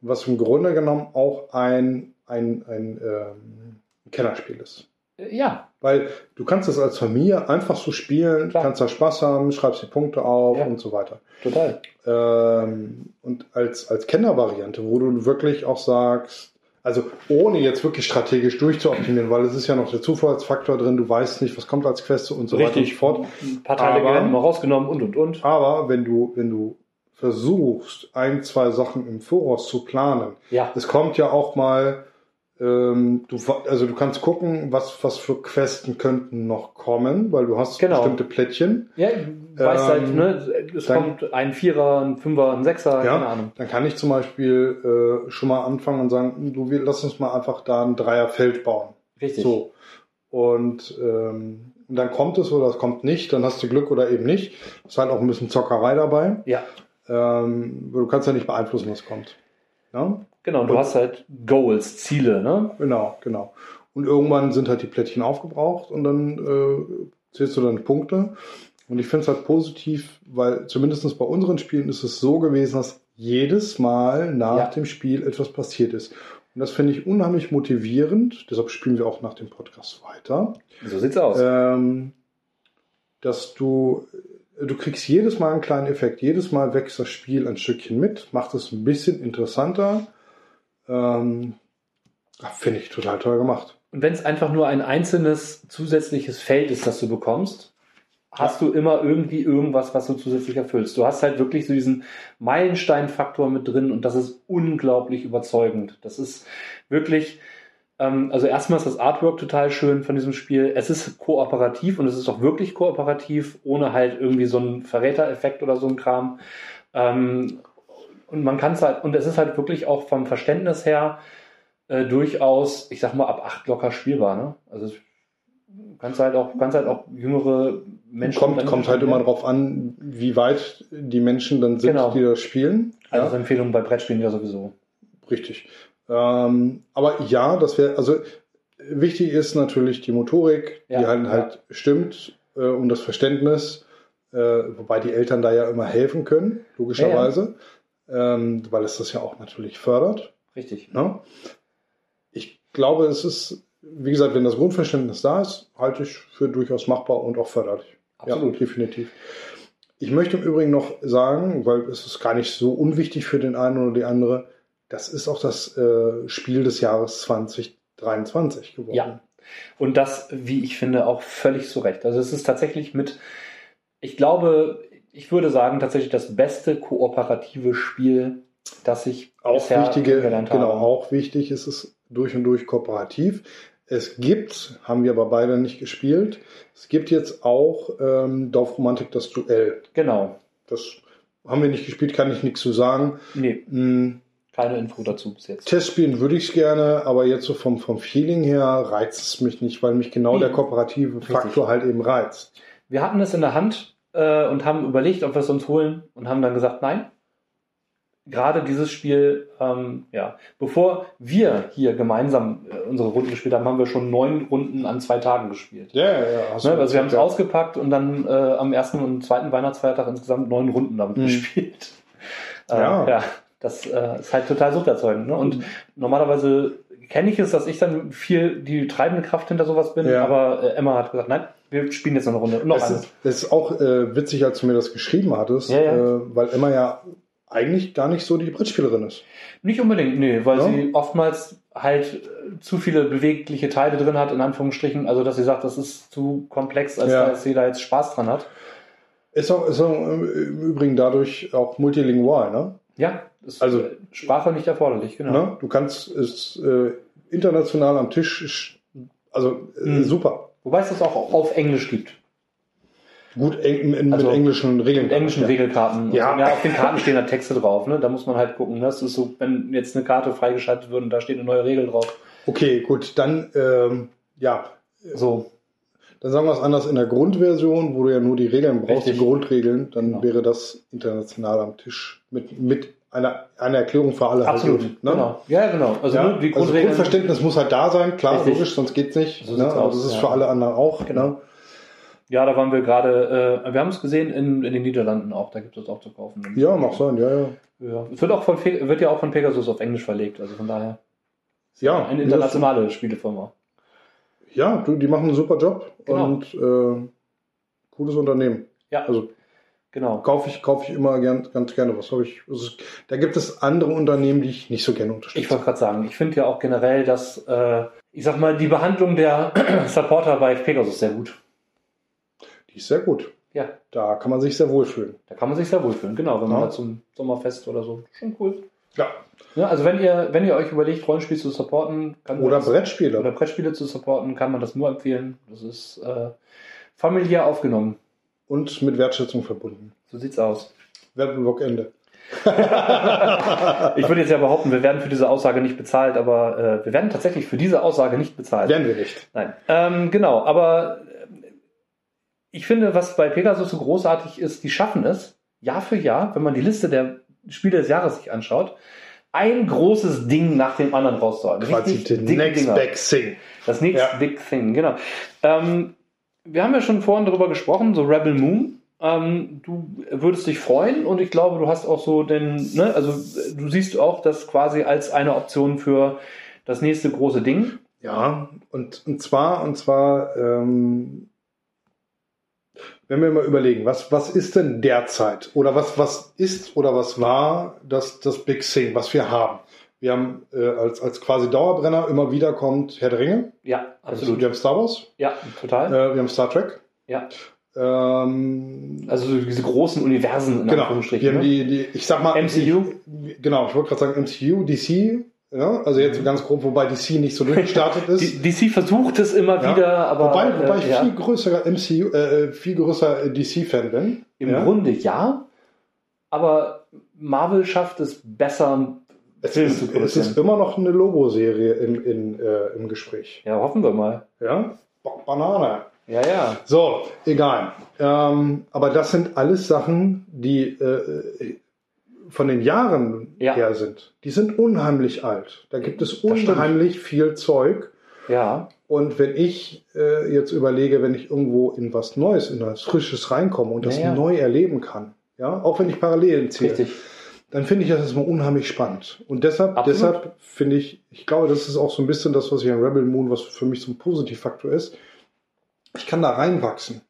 was im Grunde genommen auch ein, ein, ein ähm, Kennerspiel ist. Ja, Weil du kannst es als Familie einfach so spielen, Klar. kannst da Spaß haben, schreibst die Punkte auf Ja. und so weiter. total. Ähm, und als, als Kennervariante, wo du wirklich auch sagst, also ohne jetzt wirklich strategisch durchzuoptimieren, weil es ist ja noch der Zufallsfaktor drin, du weißt nicht, was kommt als Quest und so weiter und so fort. Ein paar Teile Aber- werden mal rausgenommen und und und. Aber wenn du, wenn du versuchst, ein, zwei Sachen im Voraus zu planen, Ja, es kommt ja auch mal, ähm, du, also du kannst gucken, was, was für Questen könnten noch kommen, weil du hast Genau. bestimmte Plättchen. ja du weißt Ähm, halt, ne, es dann- kommt ein Vierer, ein Fünfer, ein Sechser, Ja. keine Ahnung. Dann kann ich zum Beispiel äh, schon mal anfangen und sagen, du, wir, lass uns mal einfach da ein Dreierfeld bauen. Richtig. So. Und ähm, und dann kommt es oder es kommt nicht, dann hast du Glück oder eben nicht. Ist halt auch ein bisschen Zockerei dabei. Ja, Ähm, du kannst ja nicht beeinflussen, was kommt. Ja? Genau. Und du hast halt Goals, Ziele, ne? Genau, genau. Und irgendwann sind halt die Plättchen aufgebraucht und dann äh, zählst du dann Punkte. Und ich finde es halt positiv, weil zumindest bei unseren Spielen ist es so gewesen, dass jedes Mal nach Ja. dem Spiel etwas passiert ist. Und das finde ich unheimlich motivierend. Deshalb spielen wir auch nach dem Podcast weiter. So sieht's aus. Ähm, dass du, du kriegst jedes Mal einen kleinen Effekt. Jedes Mal wächst das Spiel ein Stückchen mit, macht es ein bisschen interessanter. Ähm, finde ich total toll gemacht. Und wenn es einfach nur ein einzelnes zusätzliches Feld ist, das du bekommst, hast du immer irgendwie irgendwas, was du zusätzlich erfüllst. Du hast halt wirklich so diesen Meilenstein-Faktor mit drin und das ist unglaublich überzeugend. Das ist wirklich, ähm, also erstmal ist das Artwork total schön von diesem Spiel. Es ist kooperativ und es ist auch wirklich kooperativ, ohne halt irgendwie so einen Verrätereffekt oder so ein Kram. Ähm, und man kann es halt, und es ist halt wirklich auch vom Verständnis her äh, durchaus, ich sag mal, ab acht locker spielbar. Ne? Also kannst halt auch, kannst halt auch jüngere Menschen. kommt, kommt halt immer drauf an, wie weit die Menschen dann sind, Genau. die das spielen. Also Empfehlung bei Brettspielen ja sowieso. Richtig. Ähm, aber ja, das wäre, also wichtig ist natürlich die Motorik, Ja, die halt, ja. halt stimmt äh, und das Verständnis, äh, wobei die Eltern da ja immer helfen können, logischerweise, Ähm, weil es das ja auch natürlich fördert. Richtig. Ne? Ich glaube, es ist, wie gesagt, wenn das Grundverständnis da ist, halte ich für durchaus machbar und auch förderlich. Absolut. Ja, definitiv. Ich möchte im Übrigen noch sagen, weil es ist gar nicht so unwichtig für den einen oder die andere, das ist auch das äh, Spiel des Jahres 2023 geworden. Ja. Und das, wie ich finde, auch völlig zu Recht. Also es ist tatsächlich mit, ich glaube, ich würde sagen, tatsächlich das beste kooperative Spiel, das ich Auch bisher wichtige, kennengelernt genau, habe. auch wichtig ist es durch und durch kooperativ. Es gibt, haben wir aber beide nicht gespielt, es gibt jetzt auch ähm, Dorfromantik das Duell. Genau. Das haben wir nicht gespielt, kann ich nichts zu sagen. Nee, Hm, keine Info dazu bis jetzt. Testspielen würde ich es gerne, aber jetzt so vom, vom Feeling her reizt es mich nicht, weil mich genau Nee. der kooperative Richtig. Faktor halt eben reizt. Wir hatten es in der Hand äh, und haben überlegt, ob wir es uns holen und haben dann gesagt, nein. Gerade dieses Spiel, ähm, ja, bevor wir hier gemeinsam äh, unsere Runden gespielt haben, haben wir schon neun Runden an zwei Tagen gespielt. Ja, ja, ja. hast Ne, also wir haben es ja. ausgepackt und dann äh, am ersten und zweiten Weihnachtsfeiertag insgesamt neun Runden damit Mhm. gespielt. Äh, Ja. ja, das äh, ist halt total suchterzeugend. Ne? Und normalerweise kenne ich es, dass ich dann viel die treibende Kraft hinter sowas bin, Ja. aber äh, Emma hat gesagt, nein, wir spielen jetzt noch eine Runde. Und noch Es ist, es ist auch äh, witzig, als du mir das geschrieben hattest, Ja, ja. Äh, weil Emma ja eigentlich gar nicht so die Brettspielerin ist. Nicht unbedingt, nee, weil sie oftmals halt äh, zu viele bewegliche Teile drin hat, in Anführungsstrichen. Also, dass sie sagt, das ist zu komplex, als dass sie da jetzt Spaß dran hat. Ist auch, ist auch im Übrigen dadurch auch multilingual, ne? Ja, ist Also- äh, Sprache nicht erforderlich, genau. ne? Du kannst es äh, international am Tisch, sch- also äh, Mhm. super. Wobei es das auch auf Englisch gibt. Gut eng, in, Also, mit englischen Regeln. Mit englischen ja. Regelkarten. Ja. So. ja, auf den Karten stehen da Texte drauf, ne? Da muss man halt gucken. Das ist so, wenn jetzt eine Karte freigeschaltet wird und da steht eine neue Regel drauf. Okay, gut, dann ähm, ja, So, dann sagen wir es anders in der Grundversion, wo du ja nur die Regeln brauchst, Richtig. die Grundregeln, dann Genau. wäre das international am Tisch mit, mit einer, einer Erklärung für alle. absolut. Halt, ne? Genau. Ja, genau. Also, Ja, die also. Grundverständnis muss halt da sein, klar, Richtig. logisch, sonst geht's nicht. So ne? Aber das ist ja. für alle anderen auch. Genau. Ne? ja, da waren wir gerade, äh, wir haben es gesehen in, in den Niederlanden auch, da gibt es auch zu kaufen. Ja, mag sein, ja, ja. Ja. Es wird, auch von, wird ja auch von Pegasus auf Englisch verlegt, also von daher. Ja, Eine internationale Spielefirma. Ja, du, die machen einen super Job Genau. und äh, cooles Unternehmen. Ja, Also genau. kaufe ich, kaufe ich immer gern, ganz gerne was. Ich, ist, da gibt es andere Unternehmen, die ich nicht so gerne unterstütze. Ich wollte gerade sagen, ich finde ja auch generell, dass, äh, ich sag mal, die Behandlung der Supporter bei Pegasus sehr gut. die ist sehr gut. Ja, Da kann man sich sehr wohlfühlen. da kann man sich sehr wohlfühlen. Genau, wenn man Ja. halt zum Sommerfest oder so. Schon cool. Ja. Ja, also wenn ihr, wenn ihr euch überlegt, Rollenspiel zu supporten, kann Oder das, Brettspiele. oder Brettspiele zu supporten, kann man das nur empfehlen. Das ist äh, familiär aufgenommen. Und mit Wertschätzung verbunden. So sieht's aus. Werbeblock Ende. Ich würde jetzt ja behaupten, wir werden für diese Aussage nicht bezahlt, aber äh, wir werden tatsächlich für diese Aussage nicht bezahlt. Werden wir nicht. Nein. Ähm, genau, aber ich finde, was bei Pegasus so großartig ist, die schaffen es, Jahr für Jahr, wenn man die Liste der Spiele des Jahres sich anschaut, ein großes Ding nach dem anderen rauszuhauen. Quasi Richtig the next Dinger. big thing. Das Next Ja. Big Thing, genau. Ähm, wir haben ja schon vorhin darüber gesprochen, so Rebel Moon. Ähm, du würdest dich freuen und ich glaube, du hast auch so den, ne, also du siehst auch das quasi als eine Option für das nächste große Ding. Ja, und, und zwar, und zwar, ähm, wenn wir mal überlegen, was, was ist denn derzeit oder was, was ist oder was war das, das Big Thing, was wir haben? Wir haben äh, als, als quasi Dauerbrenner immer wieder kommt Herr der Ringe, Ja, absolut. wir haben Star Wars, Ja, total. äh, wir haben Star Trek. Ja. Ähm, Also so diese großen Universen in genau, wir haben ne? die, die, ich sag mal, MCU? Ich, genau, ich wollte gerade sagen MCU, DC, ja, also jetzt ganz grob, wobei DC nicht so durchgestartet ist. Die- DC versucht es immer Ja. wieder, aber wobei, wobei ich äh, ja. viel größerer MCU, äh, viel größer DC-Fan bin. im ja. Grunde ja, aber Marvel schafft es besser, es ist, es ist immer noch eine Logo-Serie im, in, äh, im Gespräch. Ja, hoffen wir mal. Ja, Ba- Banane. Ja, ja. So, egal. Ähm, aber das sind alles Sachen, die äh, von den Jahren Ja. her sind. Die sind unheimlich alt. Da gibt es unheimlich viel Zeug. Ja, Und wenn ich äh, jetzt überlege, wenn ich irgendwo in was Neues, in was Frisches reinkomme und das Ja, ja. neu erleben kann, ja, auch wenn ich Parallelen ziehe, richtig. dann finde ich das erstmal unheimlich spannend. Und deshalb, Absolut. deshalb finde ich, ich glaube, das ist auch so ein bisschen das, was ich an Rebel Moon, was für mich so ein Positivfaktor ist. Ich kann da reinwachsen.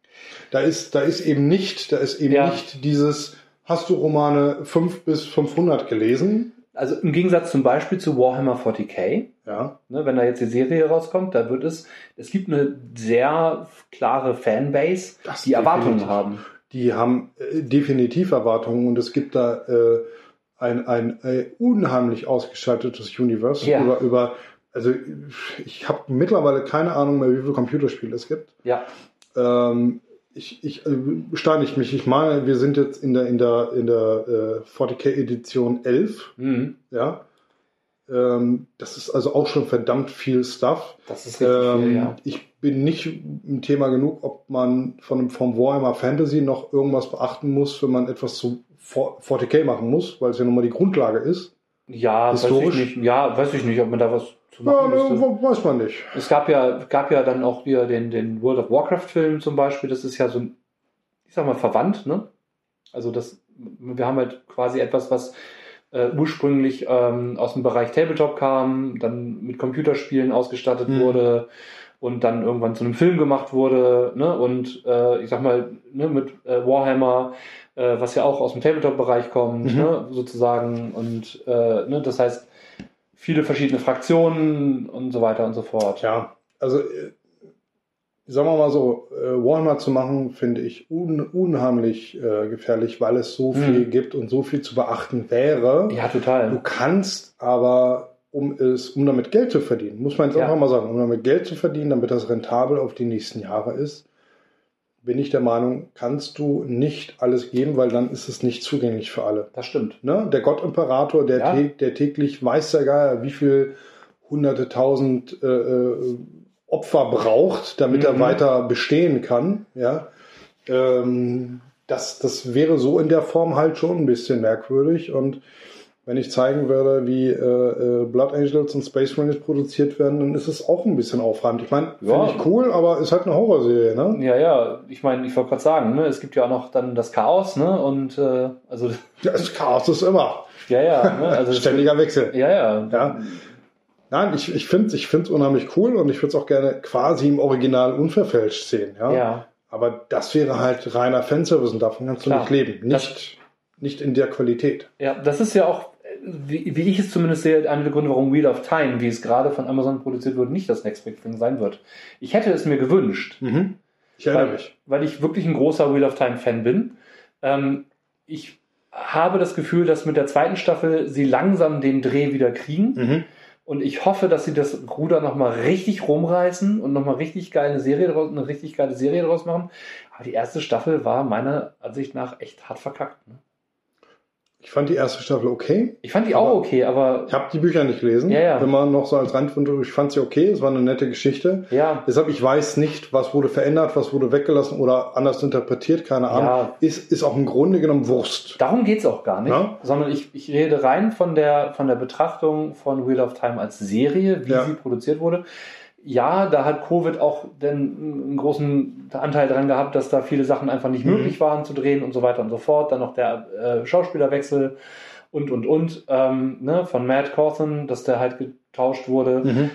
Da ist, da ist eben nicht, da ist eben Ja. nicht dieses, hast du Romane 5 bis 500 gelesen? Also im Gegensatz zum Beispiel zu Warhammer 40k, Ja, ne, wenn da jetzt die Serie rauskommt, da wird es, es gibt eine sehr klare Fanbase, Das die Erwartungen haben. die haben äh, definitiv Erwartungen und es gibt da äh, ein, ein äh, unheimlich ausgestattetes Universe Ja. über, über also ich habe mittlerweile keine Ahnung mehr, wie viele Computerspiele es gibt. Ja, Ähm, ich, ich äh, steinigt mich. Ich meine, wir sind jetzt in der in der in der äh, 40k Edition 11. mhm. Ja, ähm, das ist also auch schon verdammt viel Stuff. das ist richtig Ähm, viel, ja. Ich bin nicht im Thema genug, ob man von vom Warhammer Fantasy noch irgendwas beachten muss, wenn man etwas zu 40k machen muss, weil es ja nun mal die Grundlage ist. Ja, weiß ich historisch? nicht. Ja, weiß ich nicht, ob man da was zu Ja, machen ne, müsste. weiß man nicht. Es gab ja, gab ja dann auch wieder den, den World of Warcraft-Film zum Beispiel. Das ist ja so, ein, ich sag mal, verwandt, ne? Also das, wir haben halt quasi etwas, was äh, ursprünglich ähm, aus dem Bereich Tabletop kam, dann mit Computerspielen ausgestattet Mhm. wurde und dann irgendwann zu einem Film gemacht wurde, ne? Und äh, ich sag mal, ne, mit äh, Warhammer äh, was ja auch aus dem Tabletop-Bereich kommt, Mhm. ne, sozusagen. Und äh, ne, das heißt, viele verschiedene Fraktionen und so weiter und so fort. Ja, also äh, sagen wir mal so, äh, Warhammer zu machen, finde ich un unheimlich äh, gefährlich, weil es so Mhm. viel gibt und so viel zu beachten wäre. Ja, Du total. kannst aber, um es, um damit Geld zu verdienen, muss man jetzt Ja. einfach mal sagen, um damit Geld zu verdienen, damit das rentabel auf die nächsten Jahre ist, bin ich der Meinung, kannst du nicht alles geben, weil dann ist es nicht zugänglich für alle. Das stimmt. Ne? Der Gottimperator, der, Ja. tä- der täglich weiß der Geier, wie viel hunderte tausend äh, äh, Opfer braucht, damit er Mhm. weiter bestehen kann. Ja? Ähm, das, das wäre so in der Form halt schon ein bisschen merkwürdig. Und wenn ich zeigen würde, wie äh, äh, Blood Angels und Space Marines produziert werden, dann ist es auch ein bisschen aufreibend. Ich meine, Ja. finde ich cool, aber ist halt eine Horrorserie. Ne? Ja, ja, ich meine, ich wollte gerade sagen, ne, es gibt ja auch noch dann das Chaos, ne? Und äh, also Das Chaos ist immer. ja, ja, ne? Also Ständiger Wechsel. Ja, ja. Ja. Nein, ich, ich finde es ich find's unheimlich cool und ich würde es auch gerne quasi im Original unverfälscht sehen. Ja? Ja. Aber das wäre halt reiner Fanservice und davon kannst du Klar. nicht leben. Das- Nicht, nicht in der Qualität. Ja, das ist ja auch, wie, wie ich es zumindest sehe, einer der Gründe, warum Wheel of Time, wie es gerade von Amazon produziert wird, nicht das Next Big Thing sein wird. Ich hätte es mir gewünscht, Ich erinnere weil, mich. weil ich wirklich ein großer Wheel of Time Fan bin. Ähm, ich habe das Gefühl, dass mit der zweiten Staffel sie langsam den Dreh wieder kriegen. Mhm. Und ich hoffe, dass sie das Ruder nochmal richtig rumreißen und nochmal richtig geile Serie draus, eine richtig geile Serie draus machen. Aber die erste Staffel war meiner Ansicht nach echt hart verkackt. Ne? Ich fand die erste Staffel okay. Ich fand die auch okay, aber Ich habe die Bücher nicht gelesen. Ja, ja. Wenn man noch so als Randfund, ich fand sie okay. Es war eine nette Geschichte. ja, Deshalb, ich weiß nicht, was wurde verändert, was wurde weggelassen oder anders interpretiert, keine Ahnung. Ja. Ist, ist auch im Grunde genommen Wurst. darum geht's auch gar nicht. Ja. Sondern ich, ich rede rein von der, von der Betrachtung von Wheel of Time als Serie, wie Ja. sie produziert wurde. Ja, da hat Covid auch den, einen großen Anteil dran gehabt, dass da viele Sachen einfach nicht Mhm. möglich waren zu drehen und so weiter und so fort. Dann noch der äh, Schauspielerwechsel und, und, und ähm, ne, von Matt Cawthon, dass der halt getauscht wurde. Mhm.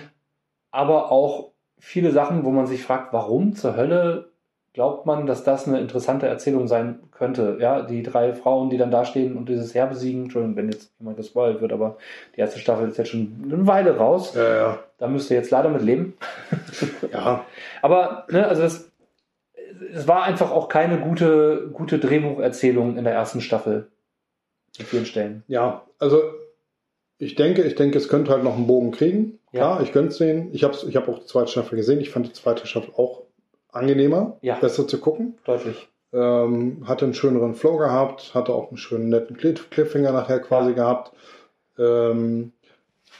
aber auch viele Sachen, wo man sich fragt, warum zur Hölle glaubt man, dass das eine interessante Erzählung sein könnte. Ja, die drei Frauen, die dann da stehen und dieses Heer besiegen, Entschuldigung, wenn jetzt jemand gespoilt wird, aber die erste Staffel ist jetzt schon eine Weile raus. Ja, ja. Da müsst ihr jetzt leider mit leben. ja. Aber, ne, also das, es war einfach auch keine gute, gute Drehbucherzählung in der ersten Staffel. An vielen Stellen. Ja, also ich denke, ich denke, es könnte halt noch einen Bogen kriegen. Ja. Klar, ich könnte es sehen. Ich habe ich hab auch die zweite Staffel gesehen. Ich fand die zweite Staffel auch angenehmer, Ja. besser zu gucken. Deutlich. Ähm, hatte einen schöneren Flow gehabt, hatte auch einen schönen netten Cliff- Cliffhanger nachher quasi Ja. gehabt. Ähm,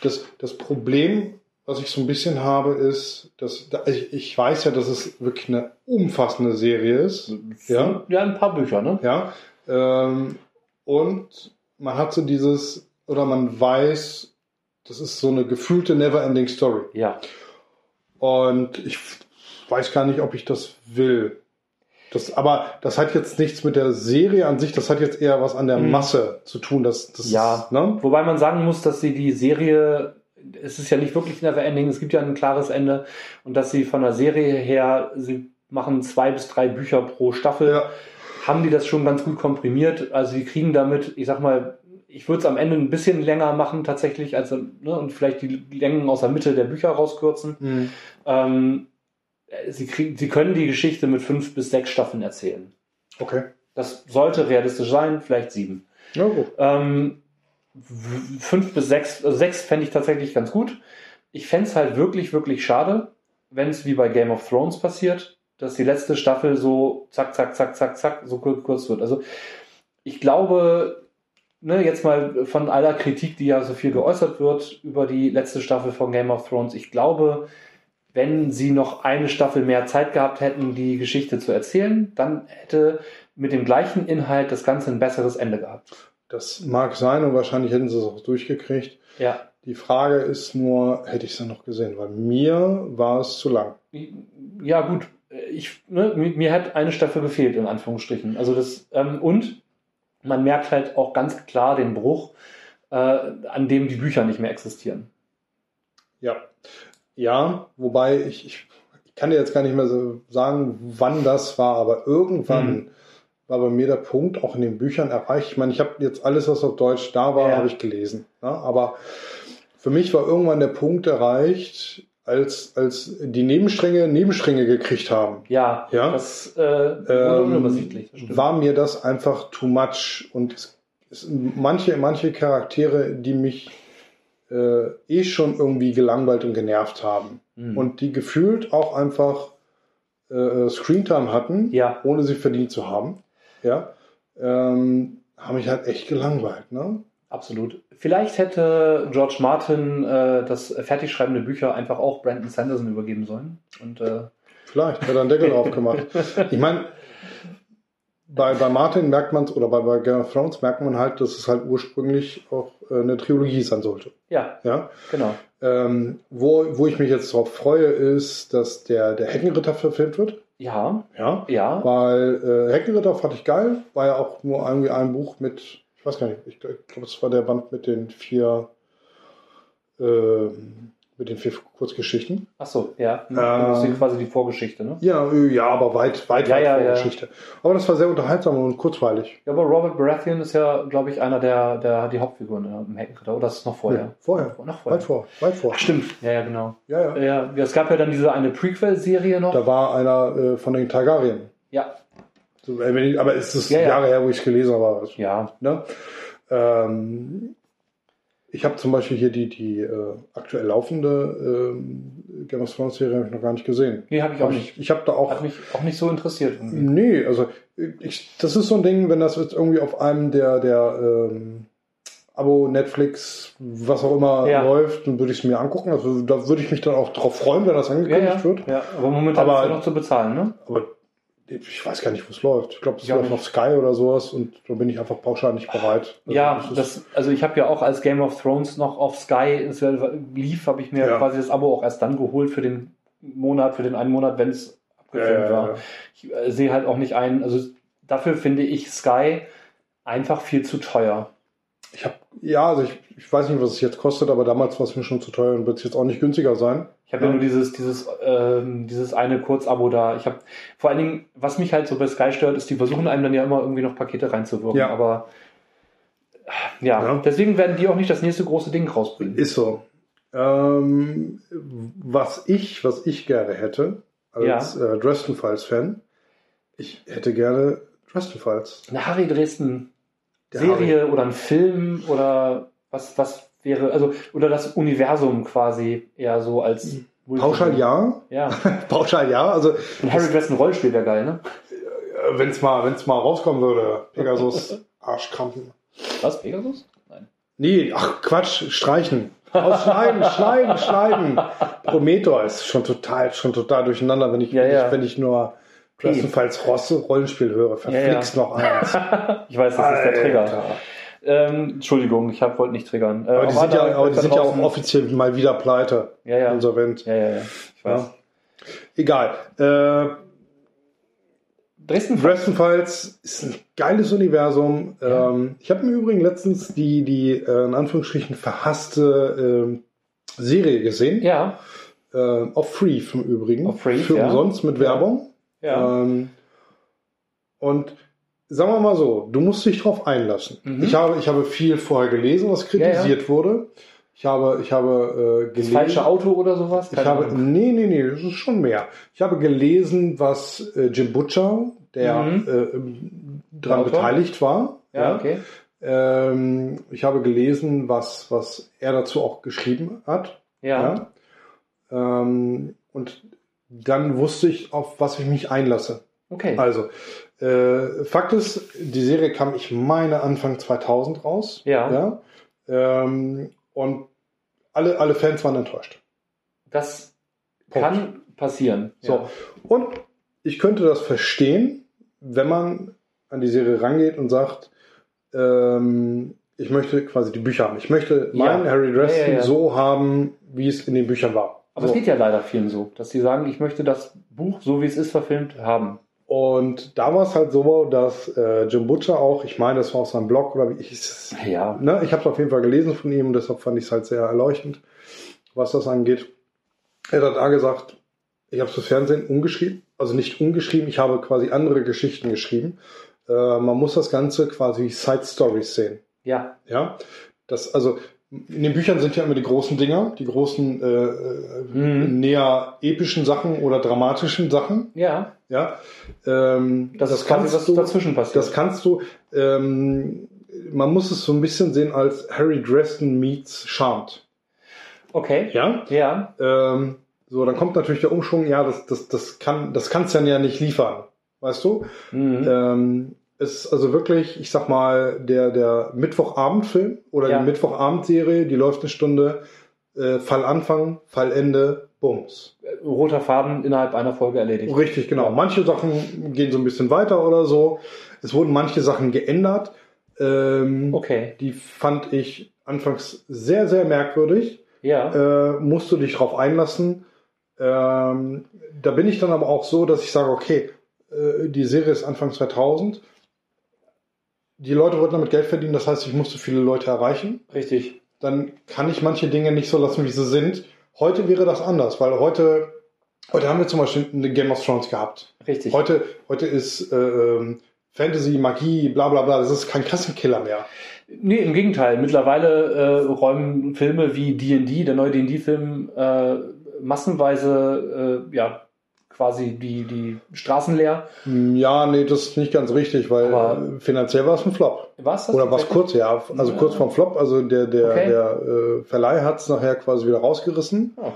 das, das Problem, was ich so ein bisschen habe, ist, dass da- ich, ich weiß ja, dass es wirklich eine umfassende Serie ist. Ja. Ja, ein paar Bücher, ne? Ja. Ähm, und man hat so dieses, oder man weiß, das ist so eine gefühlte Never-Ending Story. Ja. Und ich weiß gar nicht, ob ich das will. Das, aber das hat jetzt nichts mit der Serie an sich, das hat jetzt eher was an der Mhm. Masse zu tun. Das, das Ja. ne? Wobei man sagen muss, dass sie die Serie, es ist ja nicht wirklich never ending, es gibt ja ein klares Ende und dass sie von der Serie her, sie machen zwei bis drei Bücher pro Staffel, Ja. haben die das schon ganz gut komprimiert. Also die kriegen damit, ich sag mal, ich würde es am Ende ein bisschen länger machen tatsächlich, also ne, und vielleicht die Längen aus der Mitte der Bücher rauskürzen. Mhm. Ähm, sie, kriegen, sie können die Geschichte mit fünf bis sechs Staffeln erzählen. Okay. Das sollte realistisch sein, vielleicht sieben. Ja, gut. Ähm, fünf bis sechs, also sechs fände ich tatsächlich ganz gut. Ich fände es halt wirklich, wirklich schade, wenn es wie bei Game of Thrones passiert, dass die letzte Staffel so zack, zack, zack, zack, zack, so kur- kurz wird. Also ich glaube, ne, jetzt mal von aller Kritik, die ja so viel geäußert wird über die letzte Staffel von Game of Thrones, ich glaube, wenn sie noch eine Staffel mehr Zeit gehabt hätten, die Geschichte zu erzählen, dann hätte mit dem gleichen Inhalt das Ganze ein besseres Ende gehabt. Das mag sein und wahrscheinlich hätten sie es auch durchgekriegt. Ja, Die Frage ist nur, hätte ich es dann noch gesehen? Weil mir war es zu lang. ja gut. Ich, ne, mir, hat eine Staffel gefehlt, in Anführungsstrichen. Also das, ähm, und man merkt halt auch ganz klar den Bruch, äh, an dem die Bücher nicht mehr existieren. Ja. Ja, wobei ich, ich, ich kann dir jetzt gar nicht mehr so sagen, wann das war, aber irgendwann Mhm. war bei mir der Punkt auch in den Büchern erreicht. Ich meine, ich habe jetzt alles, was auf Deutsch da war, Ja. habe ich gelesen. Ne? Aber für mich war irgendwann der Punkt erreicht, als, als die Nebenstränge Nebenstränge gekriegt haben. Ja, Ja. das äh, Ähm, unübersichtlich. das war mir das einfach too much und es, es, manche, manche Charaktere, die mich äh, eh schon irgendwie gelangweilt und genervt haben Mhm. und die gefühlt auch einfach äh, Screentime hatten, Ja. ohne sie verdient zu haben, ja, ähm, haben mich halt echt gelangweilt. Ne? Absolut. Vielleicht hätte George Martin äh, das fertigschreibende Bücher einfach auch Brandon Sanderson übergeben sollen. Und äh, Vielleicht hat er einen Deckel drauf gemacht. Ich meine, bei, bei Martin merkt man oder bei, bei Game of Thrones merkt man halt, dass es halt ursprünglich auch äh, eine Trilogie sein sollte. ja, Ja? genau. Ähm, wo, wo ich mich jetzt darauf freue, ist, dass der, der Heckenritter verfilmt wird. Ja, Ja. ja. Weil äh, Heckenritter fand ich geil, war ja auch nur irgendwie ein Buch mit, ich weiß gar nicht, ich, glaube, es war der Band mit den vier, ähm, mit den vier Kurzgeschichten. Ach so, ja. Ähm, das ist quasi die Vorgeschichte, ne? Ja, äh, ja, aber weit, weit, Ja, weit ja, vor ja. Aber das war sehr unterhaltsam und kurzweilig. Ja, aber Robert Baratheon ist ja, glaube ich, einer der, der die Hauptfiguren im Heckenritter. Oder ist es noch vorher? Nee, vorher. Noch vorher. Weit vor, weit vor. Ach, stimmt. Ja, ja, genau. Ja, ja. Ja, es gab ja dann diese eine Prequel-Serie noch. Da war einer äh, von den Targaryen. Ja, So, äh, aber es ist Ja, ja. Jahre her, wo ich es gelesen habe. Also, ja. Ne? Ähm, ich habe zum Beispiel hier die, die äh, aktuell laufende ähm, Game of Thrones Serie noch gar nicht gesehen. Nee, habe ich auch Hab nicht. Ich, ich habe da auch. Hat mich auch nicht so interessiert. Irgendwie. Nee, also ich, das ist so ein Ding, wenn das jetzt irgendwie auf einem der, der ähm, Abo, Netflix, was auch immer Ja. läuft, dann würde ich es mir angucken. Also da würde ich mich dann auch drauf freuen, wenn das Ja, angekündigt ja. wird. ja, aber momentan Aber- ist ja noch zu bezahlen, ne? Aber ich weiß gar nicht, wo es läuft. Ich glaube, es auch läuft auf Sky oder sowas und da bin ich einfach pauschal nicht bereit. Also ja, das also ich habe ja auch als Game of Thrones noch auf Sky es lief, habe ich mir Ja. quasi das Abo auch erst dann geholt für den Monat, für den einen Monat, wenn es ja, abgefilmt ja, war. ja. Ich äh, sehe halt auch nicht ein, also dafür finde ich Sky einfach viel zu teuer. Ich habe, ja, also ich, ich weiß nicht, was es jetzt kostet, aber damals war es mir schon zu teuer und wird es jetzt auch nicht günstiger sein. Ich habe ja. Ja. nur dieses, dieses, ähm, dieses eine Kurzabo da. Ich habe vor allen Dingen, was mich halt so bei Sky stört, ist, die versuchen einem dann ja immer irgendwie noch Pakete reinzuwirken. Ja. Aber ja, Ja. deswegen werden die auch nicht das nächste große Ding rausbringen. Ist so. Ähm, was ich, was ich gerne hätte, als äh, Dresden Files Fan, ich hätte gerne Dresden Files. Eine Harry Dresden Serie oder ein Film oder was, was wäre, also, oder das Universum quasi eher so als Pauschal ja, Ja. pauschal ja. Also Ein Harry Dresden Rollenspiel wäre geil, ne? wenn es mal, wenn's mal rauskommen würde, Pegasus Arschkrampen. Was? Pegasus? Nein. Nee, ach Quatsch, streichen. Ausschneiden, schneiden, schneiden. Prometheus ist schon total, schon total durcheinander, wenn ich, Ja, wenn, ja. ich wenn ich nur bestenfalls Rosse Rollenspiel höre. Verflixt noch eins. Ich weiß, das ist der Trigger. Alter. Ähm, Entschuldigung, ich wollte nicht triggern. Äh, Aber die auch sind ja, aber die sind ja auch offiziell mal wieder pleite. Ja, ja. Insolvent. Ja, ja, ja. Ich weiß. Ja. Egal. Äh, Dresden Dresden Files ist ein geiles Universum. Ja. Ähm, ich habe mir übrigens letztens die, die äh, in Anführungsstrichen verhasste ähm, Serie gesehen. Ja, Äh, auf Free im Übrigen. Auf Free, Für ja. umsonst mit Ja. Werbung. Ja. Ähm, und sagen wir mal so, du musst dich drauf einlassen. Mhm. Ich, habe, ich habe viel vorher gelesen, was kritisiert wurde. Ich habe, ich habe äh, das gelesen. falsche Auto oder sowas? Ich Keine habe, Ahnung. nee, nee, nee, das ist schon mehr. Ich habe gelesen, was äh, Jim Butcher, der Mhm. äh, daran Autor? beteiligt war. Ja, okay. Ähm, ich habe gelesen, was, was er dazu auch geschrieben hat. Ja. Ja. Ähm, und dann wusste ich, auf was ich mich einlasse. Okay. Also, äh, Fakt ist, die Serie kam, ich meine, Anfang 2000 raus. Ja. ja? Ähm, und alle, alle Fans waren enttäuscht. Das Punkt. kann passieren. So. Und ich könnte das verstehen, wenn man an die Serie rangeht und sagt, ähm, ich möchte quasi die Bücher haben. Ich möchte Ja. meinen Harry Dresden Ja, ja, ja. so haben, wie es in den Büchern war. Aber so. es geht ja leider vielen so, dass sie sagen, ich möchte das Buch, so wie es ist, verfilmt haben. Und da war es halt so, dass äh, Jim Butcher auch, ich meine, das war auf seinem Blog oder wie ich es Ja. ne, ich habe es auf jeden Fall gelesen von ihm und deshalb fand ich es halt sehr erleuchtend, was das angeht. Er hat da gesagt, ich habe es fürs Fernsehen umgeschrieben, also nicht umgeschrieben, ich habe quasi andere Geschichten geschrieben. Äh, man muss das Ganze quasi Side Stories sehen. Ja. Ja, das also in den Büchern sind ja immer die großen Dinger, die großen äh, äh, Mhm. näher epischen Sachen oder dramatischen Sachen. Ja. Ja, ähm, Das, ist quasi, was dazwischen passiert. Das kannst du. Ähm, man muss es so ein bisschen sehen als Harry Dresden meets Charmed. okay. Ja. Ja. Ähm, so, dann kommt natürlich der Umschwung. Ja, das, das, das kann, das kannst du dann ja nicht liefern, weißt du? Mhm. Ähm, ist also wirklich, ich sag mal, der, der Mittwochabendfilm oder Ja. die Mittwochabendserie, die läuft eine Stunde, äh, Fall Anfang, Fall Ende, Bums. Roter Faden innerhalb einer Folge erledigt. Richtig, genau. Manche Sachen gehen so ein bisschen weiter oder so. Es wurden manche Sachen geändert. Ähm, Okay. Die fand ich anfangs sehr, sehr merkwürdig. Ja. Äh, musst du dich drauf einlassen. Ähm, da bin ich dann aber auch so, dass ich sage, okay, äh, die Serie ist Anfang 2000. Die Leute wollten damit Geld verdienen, das heißt, ich musste viele Leute erreichen. Richtig. Dann kann ich manche Dinge nicht so lassen, wie sie sind. Heute wäre das anders, weil heute, heute haben wir zum Beispiel eine Game of Thrones gehabt. Richtig. Heute, heute ist äh, ähm, Fantasy, Magie, bla bla bla, das ist kein Kassenkiller mehr. Nee, im Gegenteil. Mittlerweile äh, räumen Filme wie D&D, der neue D&D-Film, äh, massenweise äh, ja quasi die, die Straßen leer. Hm, Ja, nee, das ist nicht ganz richtig, weil Aber- äh, finanziell war es ein Flop. Was? Oder was kurz, ja. Also kurz vorm Flop, also der, der, Okay. der äh, Verleih hat es nachher quasi wieder rausgerissen. Oh.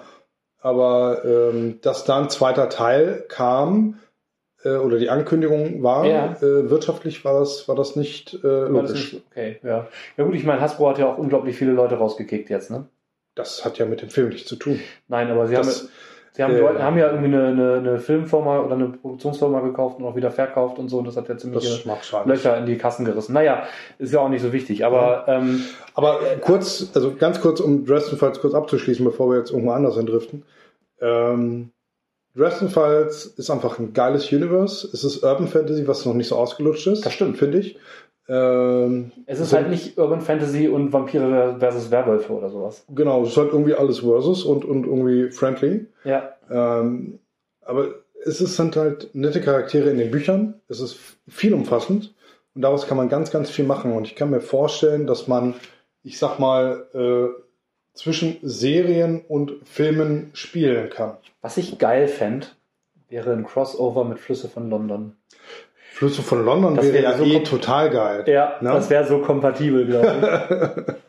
Aber ähm, dass da ein zweiter Teil kam, äh, oder die Ankündigung war, Ja. äh, wirtschaftlich war das, war das nicht äh, War das logisch. nicht- Okay, ja. Ja gut, ich meine, Hasbro hat ja auch unglaublich viele Leute rausgekickt jetzt, ne? Das hat ja mit dem Film nichts zu tun. Nein, aber sie Das- haben, sie haben, äh, haben ja irgendwie eine, eine, eine Filmfirma oder eine Produktionsfirma gekauft und auch wieder verkauft und so. Und das hat ja sein. Löcher in die Kassen gerissen. Naja, ist ja auch nicht so wichtig. Aber ähm, Aber kurz, also ganz kurz, um Dresden Files kurz abzuschließen, bevor wir jetzt irgendwo anders hindriften. Ähm, Dresden Files ist einfach ein geiles Universe. Es ist Urban Fantasy, was noch nicht so ausgelutscht ist. Das stimmt. Finde ich. Ähm, es ist so- halt nicht Urban Fantasy und Vampire versus Werwölfe oder sowas. Genau, es ist halt irgendwie alles Versus und, und irgendwie friendly. Ja, Ähm, aber es sind halt nette Charaktere in den Büchern. Es ist viel umfassend. Und daraus kann man ganz, ganz viel machen. Und ich kann mir vorstellen, dass man, ich sag mal, äh, zwischen Serien und Filmen spielen kann. was ich geil fände, wäre ein Crossover mit Flüsse von London. Flüsse von London Das wäre ja so eh total geil. Ja, Ne? das wäre so kompatibel, glaube ich.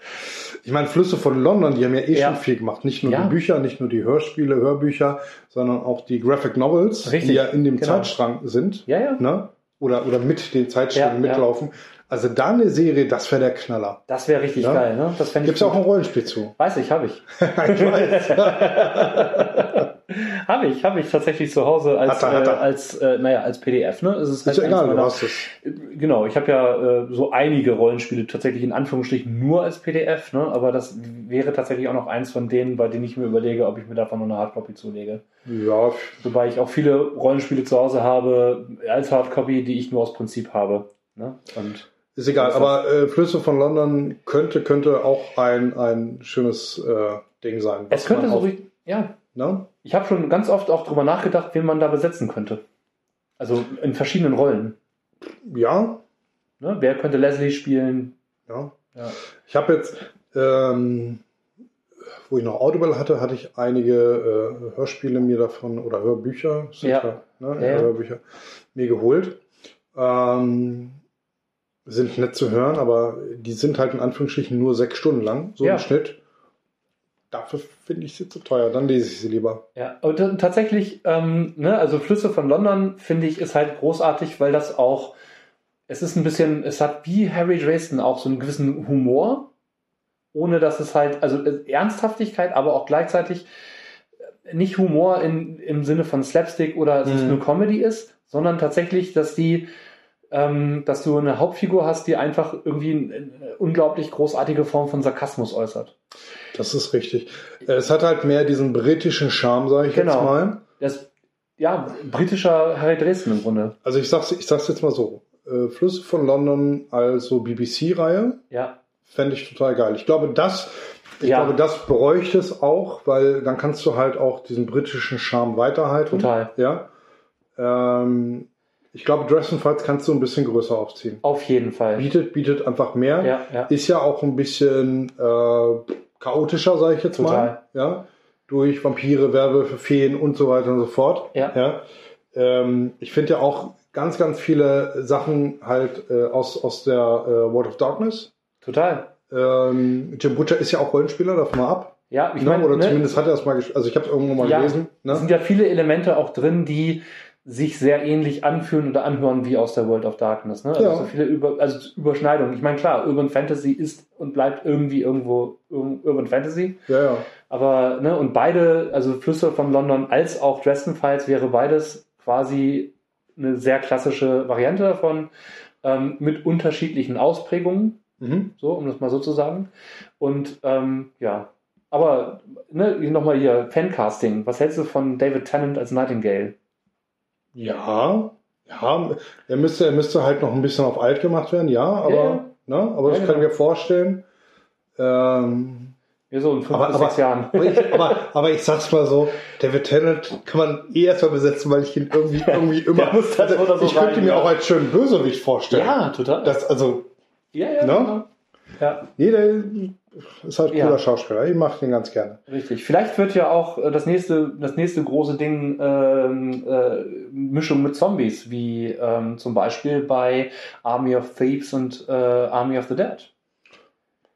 Ich meine, Flüsse von London, die haben ja eh Ja. schon viel gemacht. Nicht nur Ja. die Bücher, nicht nur die Hörspiele, Hörbücher, sondern auch die Graphic Novels, Richtig, die ja in dem genau. Zeitstrang sind. ja, ja. Ne? Oder, oder mit den Zeitsträngen ja. mitlaufen. Also da eine Serie, das wäre der Knaller. Das wäre richtig Ja. geil, ne? Das fände ich Gibt es auch ein Rollenspiel zu? Weiß ich, habe ich. ich weiß. habe ich, habe ich tatsächlich zu Hause als, Hat er, hat er. Äh, als äh, naja, als PDF, ne? Es ist Ist ja eins egal, du meiner- hast es. Genau, ich habe ja äh, so einige Rollenspiele tatsächlich in Anführungsstrichen nur als PDF, ne? aber das wäre tatsächlich auch noch eins von denen, bei denen ich mir überlege, ob ich mir davon noch eine Hardcopy zulege. Ja, Wobei ich auch viele Rollenspiele zu Hause habe als Hardcopy, die ich nur aus Prinzip habe. Ne? Und ist egal. Aber äh, Flüsse von London könnte, könnte auch ein, ein schönes äh, Ding sein. es könnte so auch- ja, Ne? ich habe schon ganz oft auch drüber nachgedacht, wen man da besetzen könnte. Also in verschiedenen Rollen. Ja, Ne? Wer könnte Leslie spielen? ja. Ja. Ich habe jetzt, ähm, wo ich noch Audible hatte, hatte ich einige äh, Hörspiele mir davon oder Hörbücher, Ja. ne, Ja, ja. Hörbücher mir geholt. Ähm, sind nett zu hören, aber die sind halt in Anführungsstrichen nur sechs Stunden lang, so Ja. im Schnitt. Dafür finde ich sie zu teuer, dann lese ich sie lieber. Ja, und tatsächlich, ähm, ne, also Flüsse von London, finde ich, ist halt großartig, weil das auch, es ist ein bisschen, es hat wie Harry Dresden auch so einen gewissen Humor, ohne dass es halt, also äh, Ernsthaftigkeit, aber auch gleichzeitig äh, nicht Humor in, im Sinne von Slapstick oder dass es Mhm. nur Comedy ist, sondern tatsächlich, dass die, ähm, dass du eine Hauptfigur hast, die einfach irgendwie eine, unglaublich großartige Form von Sarkasmus äußert. Das ist richtig. Es hat halt mehr diesen britischen Charme, sage ich Genau. jetzt mal. Das, ja, britischer Harry Dresden im Grunde. Also ich sag's, ich sag's jetzt mal so. Äh, Flüsse von London als so BBC-Reihe Ja, fände ich total geil. Ich glaube, das, ich Ja. glaube, das bräuchte es auch, weil dann kannst du halt auch diesen britischen Charme weiterhalten. total. Ja. Ähm, ich glaube, Dresden Files kannst du ein bisschen größer aufziehen. Auf jeden Fall. Bietet, bietet einfach mehr. Ja, ja. Ist ja auch ein bisschen äh, chaotischer, sage ich jetzt Total. mal. Ja? Durch Vampire, Werwölfe, Feen und so weiter und so fort. Ja. Ja? Ähm, ich finde ja auch ganz, ganz viele Sachen halt äh, aus, aus der äh, World of Darkness. Total. Ähm, Jim Butcher ist ja auch Rollenspieler, davon mal ab. Ja, ich Ne? meine, Oder ne, zumindest hat er es mal gespielt. Also ich habe es irgendwo mal Ja. gelesen. es Ne? sind ja viele Elemente auch drin, die sich sehr ähnlich anfühlen oder anhören wie aus der World of Darkness. Ne? Also Ja. so viele Über also Überschneidungen. Ich meine, klar, Urban Fantasy ist und bleibt irgendwie irgendwo Ur- Urban Fantasy. Ja, ja. Aber, ne, und beide, also Flüsse von London als auch Dresden Files wäre beides quasi eine sehr klassische Variante davon, ähm, mit unterschiedlichen Ausprägungen, Mhm. so, um das mal so zu sagen. Und ähm, ja, aber ne, nochmal hier, Fancasting. Was hältst du von David Tennant als Nightingale? Ja, ja, er müsste, er müsste halt noch ein bisschen auf alt gemacht werden, ja, aber, ja. Ne, aber das Ja, kann ich genau. mir vorstellen. Ähm, Ja, so in fünf aber, bis aber, sechs Jahren. aber, ich, aber, aber ich sag's mal so, David Tennant kann man eh erstmal besetzen, weil ich ihn irgendwie, irgendwie immer. oder so ich könnte rein, mir ja. auch als schönen Bösewicht vorstellen. ja, total. Das, also, ja, ja, Ne? genau. Ja, nee, der ist halt ein Ja. cooler Schauspieler. Ich mag den ganz gerne. richtig. Vielleicht wird ja auch äh, das nächste, das nächste große Ding ähm, äh, Mischung mit Zombies, wie ähm, zum Beispiel bei Army of Thieves und äh, Army of the Dead.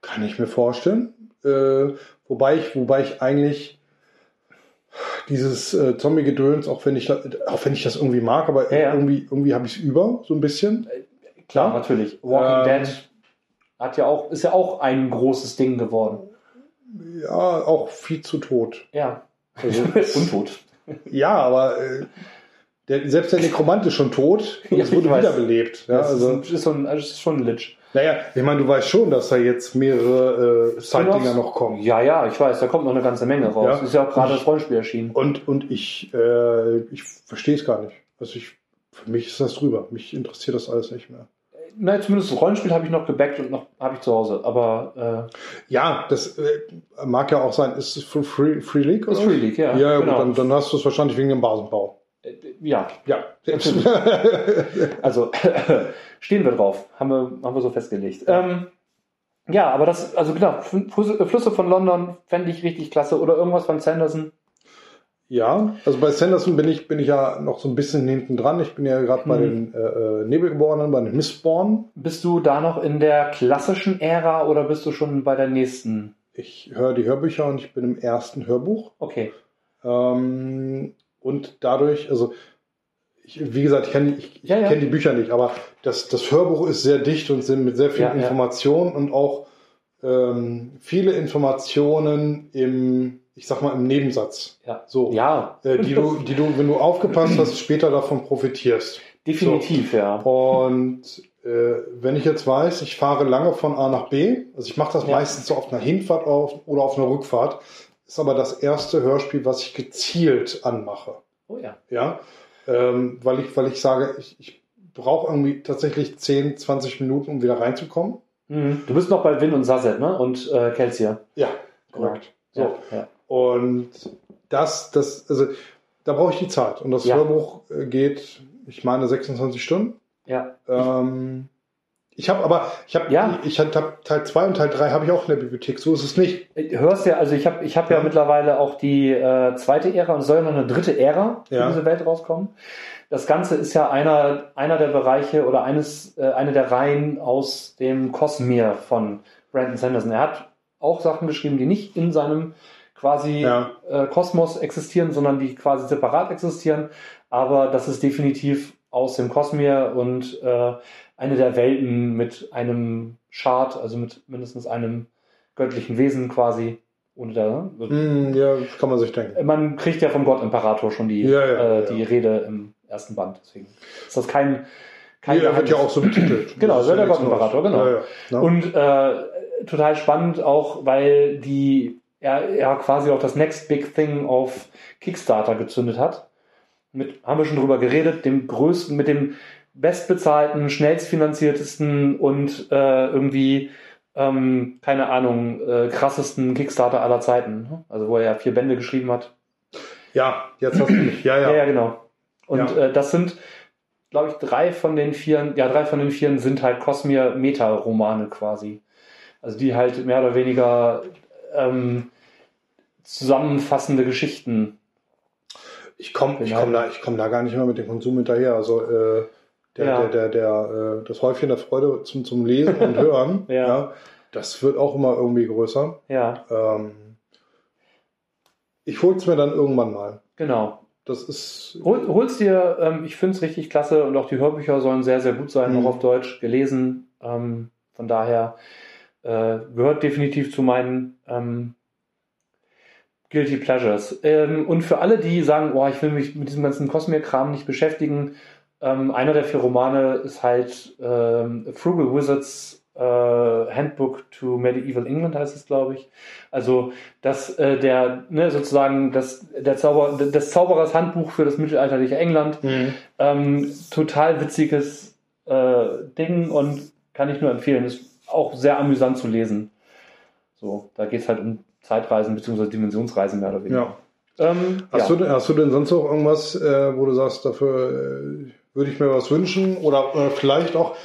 Kann ich mir vorstellen. Äh, wobei ich, wobei ich eigentlich dieses äh, Zombie-Gedöns, auch wenn ich auch wenn ich das irgendwie mag, aber Ja, ja. irgendwie, irgendwie habe ich es über, so ein bisschen. Klar, Ja. natürlich. Walking Ähm, Dead hat ja auch, ist ja auch ein großes Ding geworden. Ja, auch viel zu tot. Ja. Also, Untot. ja, aber äh, der, selbst der Nekromant ist schon tot und Ja, es wurde wiederbelebt. Ja, das also, ist, ist, so ein, also das ist schon ein Litsch. naja, ich meine, du weißt schon, dass da jetzt mehrere äh, Side-Dinger Spin-offs? noch kommen. Ja, ja, ich weiß, da kommt noch eine ganze Menge raus. Ja. Ist ja auch gerade das Rollenspiel erschienen. Und, und ich, äh, ich verstehe es gar nicht. Also ich, für mich ist das drüber. Mich interessiert das alles nicht mehr. Na, zumindest das Rollenspiel habe ich noch gebackt und noch habe ich zu Hause. Aber Ja, das äh, mag ja auch sein. Ist es für Free, Free League? äh, ist oder? Free League, ja. Ja, genau. gut, dann, dann hast du es wahrscheinlich wegen dem Basenbau. Äh, ja, Ja. Natürlich. also stehen wir drauf. Haben wir, haben wir so festgelegt. Ähm, ja, aber das, also genau, Flüsse Flüsse von London fände ich richtig klasse. Oder irgendwas von Sanderson. Ja, also bei Sanderson bin ich, bin ich ja noch so ein bisschen hinten dran. Ich bin ja gerade bei Hm. den äh, äh, Nebelgeborenen, bei den Mistborn. Bist du da noch in der klassischen Ära oder bist du schon bei der nächsten? Ich höre die Hörbücher und ich bin im ersten Hörbuch. Okay. Ähm, und dadurch, also ich, wie gesagt, ich kenne Ja, ja. kenn die Bücher nicht, aber das, das Hörbuch ist sehr dicht und sind mit sehr vielen Ja. Informationen und auch ähm, viele Informationen im, ich sag mal, im Nebensatz. Ja. So. Ja, Äh, die du, die du, wenn du aufgepasst hast, später davon profitierst. definitiv, ja. Und äh, wenn ich jetzt weiß, ich fahre lange von A nach B, also ich mache das Ja. meistens so auf einer Hinfahrt auf, oder auf einer Rückfahrt, ist aber das erste Hörspiel, was ich gezielt anmache. Oh ja. Ja, ähm, weil ich, weil ich sage, ich, ich brauche irgendwie tatsächlich 10, 20 Minuten, um wieder reinzukommen. Mhm. Du bist noch bei Win und Sasset, ne? Und äh, Kelsier. Ja, korrekt. So. Ja, ja. Und das, das, also da brauche ich die Zeit. Und das Ja. Hörbuch äh, geht, ich meine, 26 Stunden. ja. Ähm, ich habe aber, ich habe, Ja. ich habe Teil 2 und Teil 3 habe ich auch in der Bibliothek. So ist es nicht. Du hörst ja, also ich habe ich hab ja. Ja. mittlerweile auch die äh, zweite Ära und soll ja noch eine dritte Ära Ja. diese Welt rauskommen. Das Ganze ist ja einer, einer der Bereiche oder eines, äh, eine der Reihen aus dem Cosmere von Brandon Sanderson. Er hat auch Sachen geschrieben, die nicht in seinem quasi Ja. äh, Kosmos existieren, sondern die quasi separat existieren. Aber das ist definitiv aus dem Cosmere und äh, eine der Welten mit einem Chart, also mit mindestens einem göttlichen Wesen quasi. Ohne da, Hm, ja, kann man sich denken. man kriegt ja vom Gott Imperator schon die, Ja, ja, äh, die Rede im ersten Band. Deswegen ist das kein, kein Ja, er wird ja auch so betitelt. Genau, wird der nichts Gott-Imperator, Neues. genau. Und äh, total spannend auch, weil die er, er quasi auch das Next Big Thing auf Kickstarter gezündet hat. Mit, haben wir schon drüber geredet, dem größten, mit dem bestbezahlten, schnellstfinanziertesten und äh, irgendwie, ähm, keine Ahnung, äh, krassesten Kickstarter aller Zeiten. ne? Also wo er ja vier Bände geschrieben hat. ja, jetzt hast du mich. Ja, ja. Ja, ja, genau. Und Ja. Äh, das sind glaube ich, drei von den vier, ja, drei von den vier sind halt Cosmere-Meta-Romane quasi. Also die halt mehr oder weniger ähm, zusammenfassende Geschichten. Ich komme ich komm da, ich komm da gar nicht mehr mit dem Konsum hinterher. Also äh, der, Ja. der, der, der, äh, das Häufchen der Freude zum, zum Lesen und Hören, Ja. das wird auch immer irgendwie größer. Ja, Ähm, ich hol's mir dann irgendwann mal. genau. Das ist Hol, hol's dir, ähm, ich finde es richtig klasse und auch die Hörbücher sollen sehr, sehr gut sein, Mhm. auch auf Deutsch gelesen. Ähm, von daher äh, gehört definitiv zu meinen ähm, Guilty Pleasures. Ähm, und für alle, die sagen, boah, ich will mich mit diesem ganzen Cosmere-Kram nicht beschäftigen, ähm, einer der vier Romane ist halt ähm, Frugal Wizards äh, Handbook to Medieval England heißt es, glaube ich. Also das äh, der ne, sozusagen das der Zauber des Zauberers Handbuch für das mittelalterliche England. Ähm, total witziges äh, Ding und kann ich nur empfehlen. Ist auch sehr amüsant zu lesen. So, da geht es halt um Zeitreisen bzw. Dimensionsreisen mehr oder weniger. ja. Ähm, Hast, ja. du, denn- hast du denn sonst noch irgendwas, äh, wo du sagst, dafür äh, würde ich mir was wünschen? Oder äh, vielleicht auch,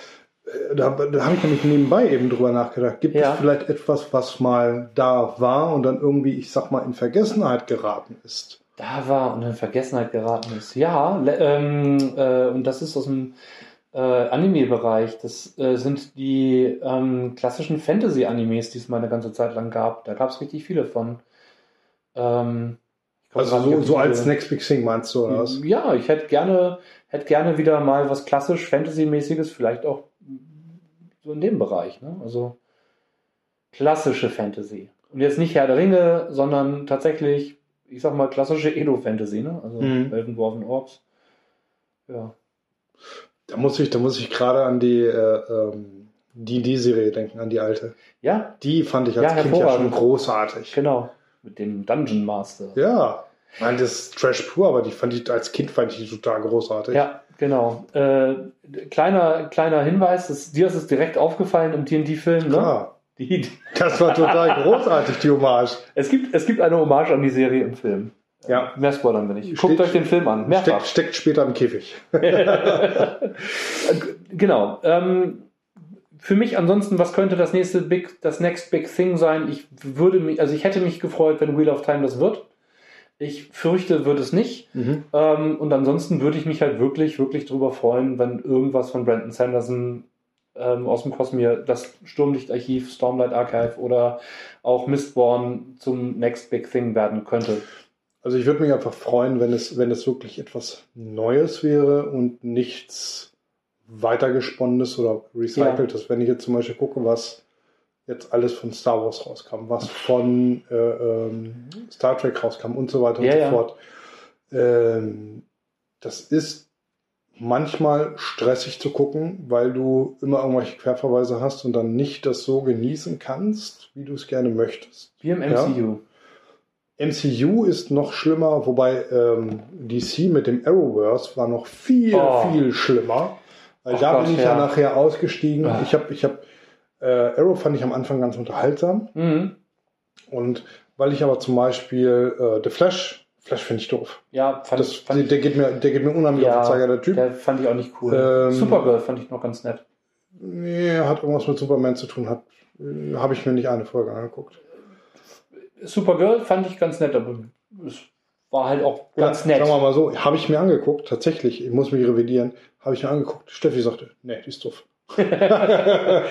äh, da, da habe ich nämlich nebenbei eben drüber nachgedacht, gibt Ja. es vielleicht etwas, was mal da war und dann irgendwie, ich sag mal, in Vergessenheit geraten ist? da war und in Vergessenheit geraten ist. Ja, ähm, äh, und das ist aus dem äh, Anime-Bereich. Das äh, sind die ähm, klassischen Fantasy-Animes, die es mal eine ganze Zeit lang gab. Da gab es richtig viele von. Ähm, komme Also so, so als. Next Big Thing meinst du, oder was? Ja, ich hätte gerne, hätte gerne wieder mal was klassisch Fantasy-mäßiges, vielleicht auch so in dem Bereich. Ne? Also klassische Fantasy. Und jetzt nicht Herr der Ringe, sondern tatsächlich, ich sag mal, klassische Edo-Fantasy, ne? Also Mhm. Elfen, Orks. Ja. Da muss ich, da muss ich gerade an die äh, ähm, D&D-Serie denken, an die alte. Ja, Die fand ich als Ja, Kind ja schon großartig. genau. Mit dem Dungeon Master. Ja. Nein, das ist Trash pur, aber die fand ich als Kind fand ich die total großartig. Ja, genau. Äh, kleiner, kleiner Hinweis, das, dir ist es direkt aufgefallen im D&D-Film, ne? Klar. Die, Das war total großartig, die Hommage. Es gibt, es gibt eine Hommage an die Serie im Film. Ja. Mehr spoilern wir nicht. Guckt Steht- euch den Film an. Mehrfach. Steckt, steckt später im Käfig. genau. Ähm, für mich ansonsten, was könnte das nächste Big, das Next Big Thing sein? Ich würde mich, also ich hätte mich gefreut, wenn Wheel of Time das wird. Ich fürchte, wird es nicht. Ähm, und ansonsten würde ich mich halt wirklich, wirklich drüber freuen, wenn irgendwas von Brandon Sanderson ähm, aus dem Cosmere, das Sturmlichtarchiv, Stormlight Archive oder auch Mistborn zum Next Big Thing werden könnte. Also ich würde mich einfach freuen, wenn es, wenn es wirklich etwas Neues wäre und nichts weitergesponnenes oder recyceltes. Wenn ich jetzt zum Beispiel gucke, was jetzt alles von Star Wars rauskam, was von äh, ähm, Star Trek rauskam und so weiter Ja, und so ja. fort. Ähm, das ist manchmal stressig zu gucken, weil du immer irgendwelche Querverweise hast und dann nicht das so genießen kannst, wie du es gerne möchtest. Wie im MCU. MCU ist noch schlimmer, wobei ähm, DC mit dem Arrowverse war noch viel, Oh. viel schlimmer. Weil Ach da Gott, bin ich ja, ja. nachher ausgestiegen. Ah. Ich habe, ich habe, äh, Arrow fand ich am Anfang ganz unterhaltsam. Mhm. Und weil ich aber zum Beispiel äh, The Flash, Flash finde ich doof. Ja, fand Das, ich, fand ich der, geht mir, der geht mir unheimlich Ja, auf den Zeiger, der Typ. Der fand ich auch nicht cool. Ähm, Supergirl fand ich noch ganz nett. Nee, hat irgendwas mit Superman zu tun, hat, äh, habe ich mir nicht eine Folge angeguckt. Supergirl fand ich ganz nett, aber es war halt auch ganz nett. Sagen wir mal so, habe ich mir angeguckt, tatsächlich, ich muss mich revidieren, habe ich mir angeguckt. Steffi sagte, nee, die ist doof. Ja,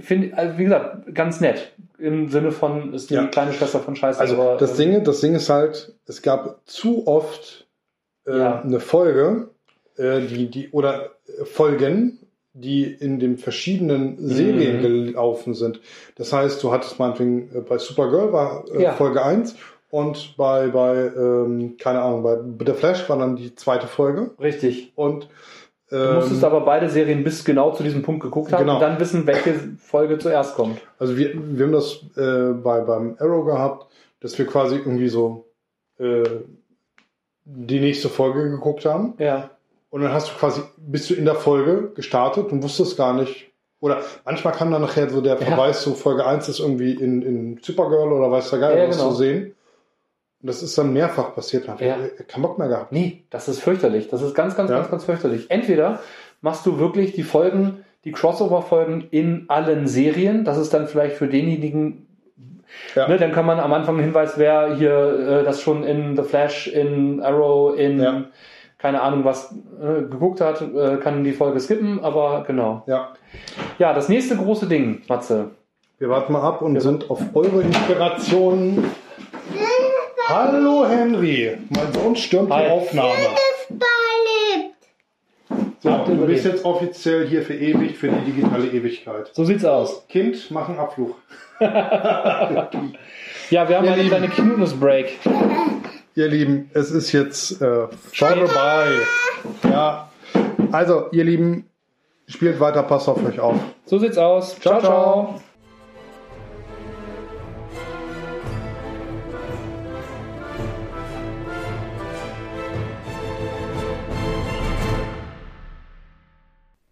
Find, also wie gesagt, ganz nett. Im Sinne von, ist die Ja. kleine Schwester von Scheiße. Also aber, das, ähm, Ding, das Ding ist halt, es gab zu oft äh, Ja. eine Folge, äh, die, die, oder äh, Folgen, die in den verschiedenen Serien Mhm. gelaufen sind. Das heißt, du hattest meinetwegen äh, bei Supergirl war äh, Ja. Folge 1 und bei, bei ähm, keine Ahnung, bei The Flash war dann die zweite Folge. Richtig. Und Du ähm, musstest aber beide Serien bis genau zu diesem Punkt geguckt haben Genau. und dann wissen, welche Folge zuerst kommt. Also wir, wir haben das äh, bei, beim Arrow gehabt, dass wir quasi irgendwie so äh, die nächste Folge geguckt haben. Ja. Und dann hast du quasi, bist du in der Folge gestartet und wusstest gar nicht. Oder manchmal kann dann nachher so der Ja. Verweis zu Folge 1 ist irgendwie in, in Supergirl oder weiß der Geil Ja, was genau. zu sehen. Und das ist dann mehrfach passiert. Da hab Ja. keinen Bock mehr gehabt. Nee, das ist fürchterlich. Das ist ganz, ganz, Ja. ganz, ganz fürchterlich. Entweder machst du wirklich die Folgen, die Crossover-Folgen in allen Serien. Das ist dann vielleicht für denjenigen, Ja. ne, dann kann man am Anfang einen Hinweis, wer hier äh, das schon in The Flash, in Arrow, in Ja. Keine Ahnung was äh, geguckt hat, äh, kann die Folge skippen, aber genau. Ja. Ja, das nächste große Ding, Matze. Wir warten mal ab und sind auf eure Inspirationen. Hallo Henry, mein Sohn stürmt Hi. die Aufnahme. So, du bist jetzt offiziell hier verewigt für die digitale Ewigkeit. So sieht's aus. Kind, mach einen Abflug. Ja, wir haben Ihr eine Lieben. kleine Knudelsbreak. Ihr Lieben, es ist jetzt äh, vorbei. Ja, also ihr Lieben, spielt weiter, passt auf euch auf. So sieht's aus. ciao. Ciao, ciao. ciao.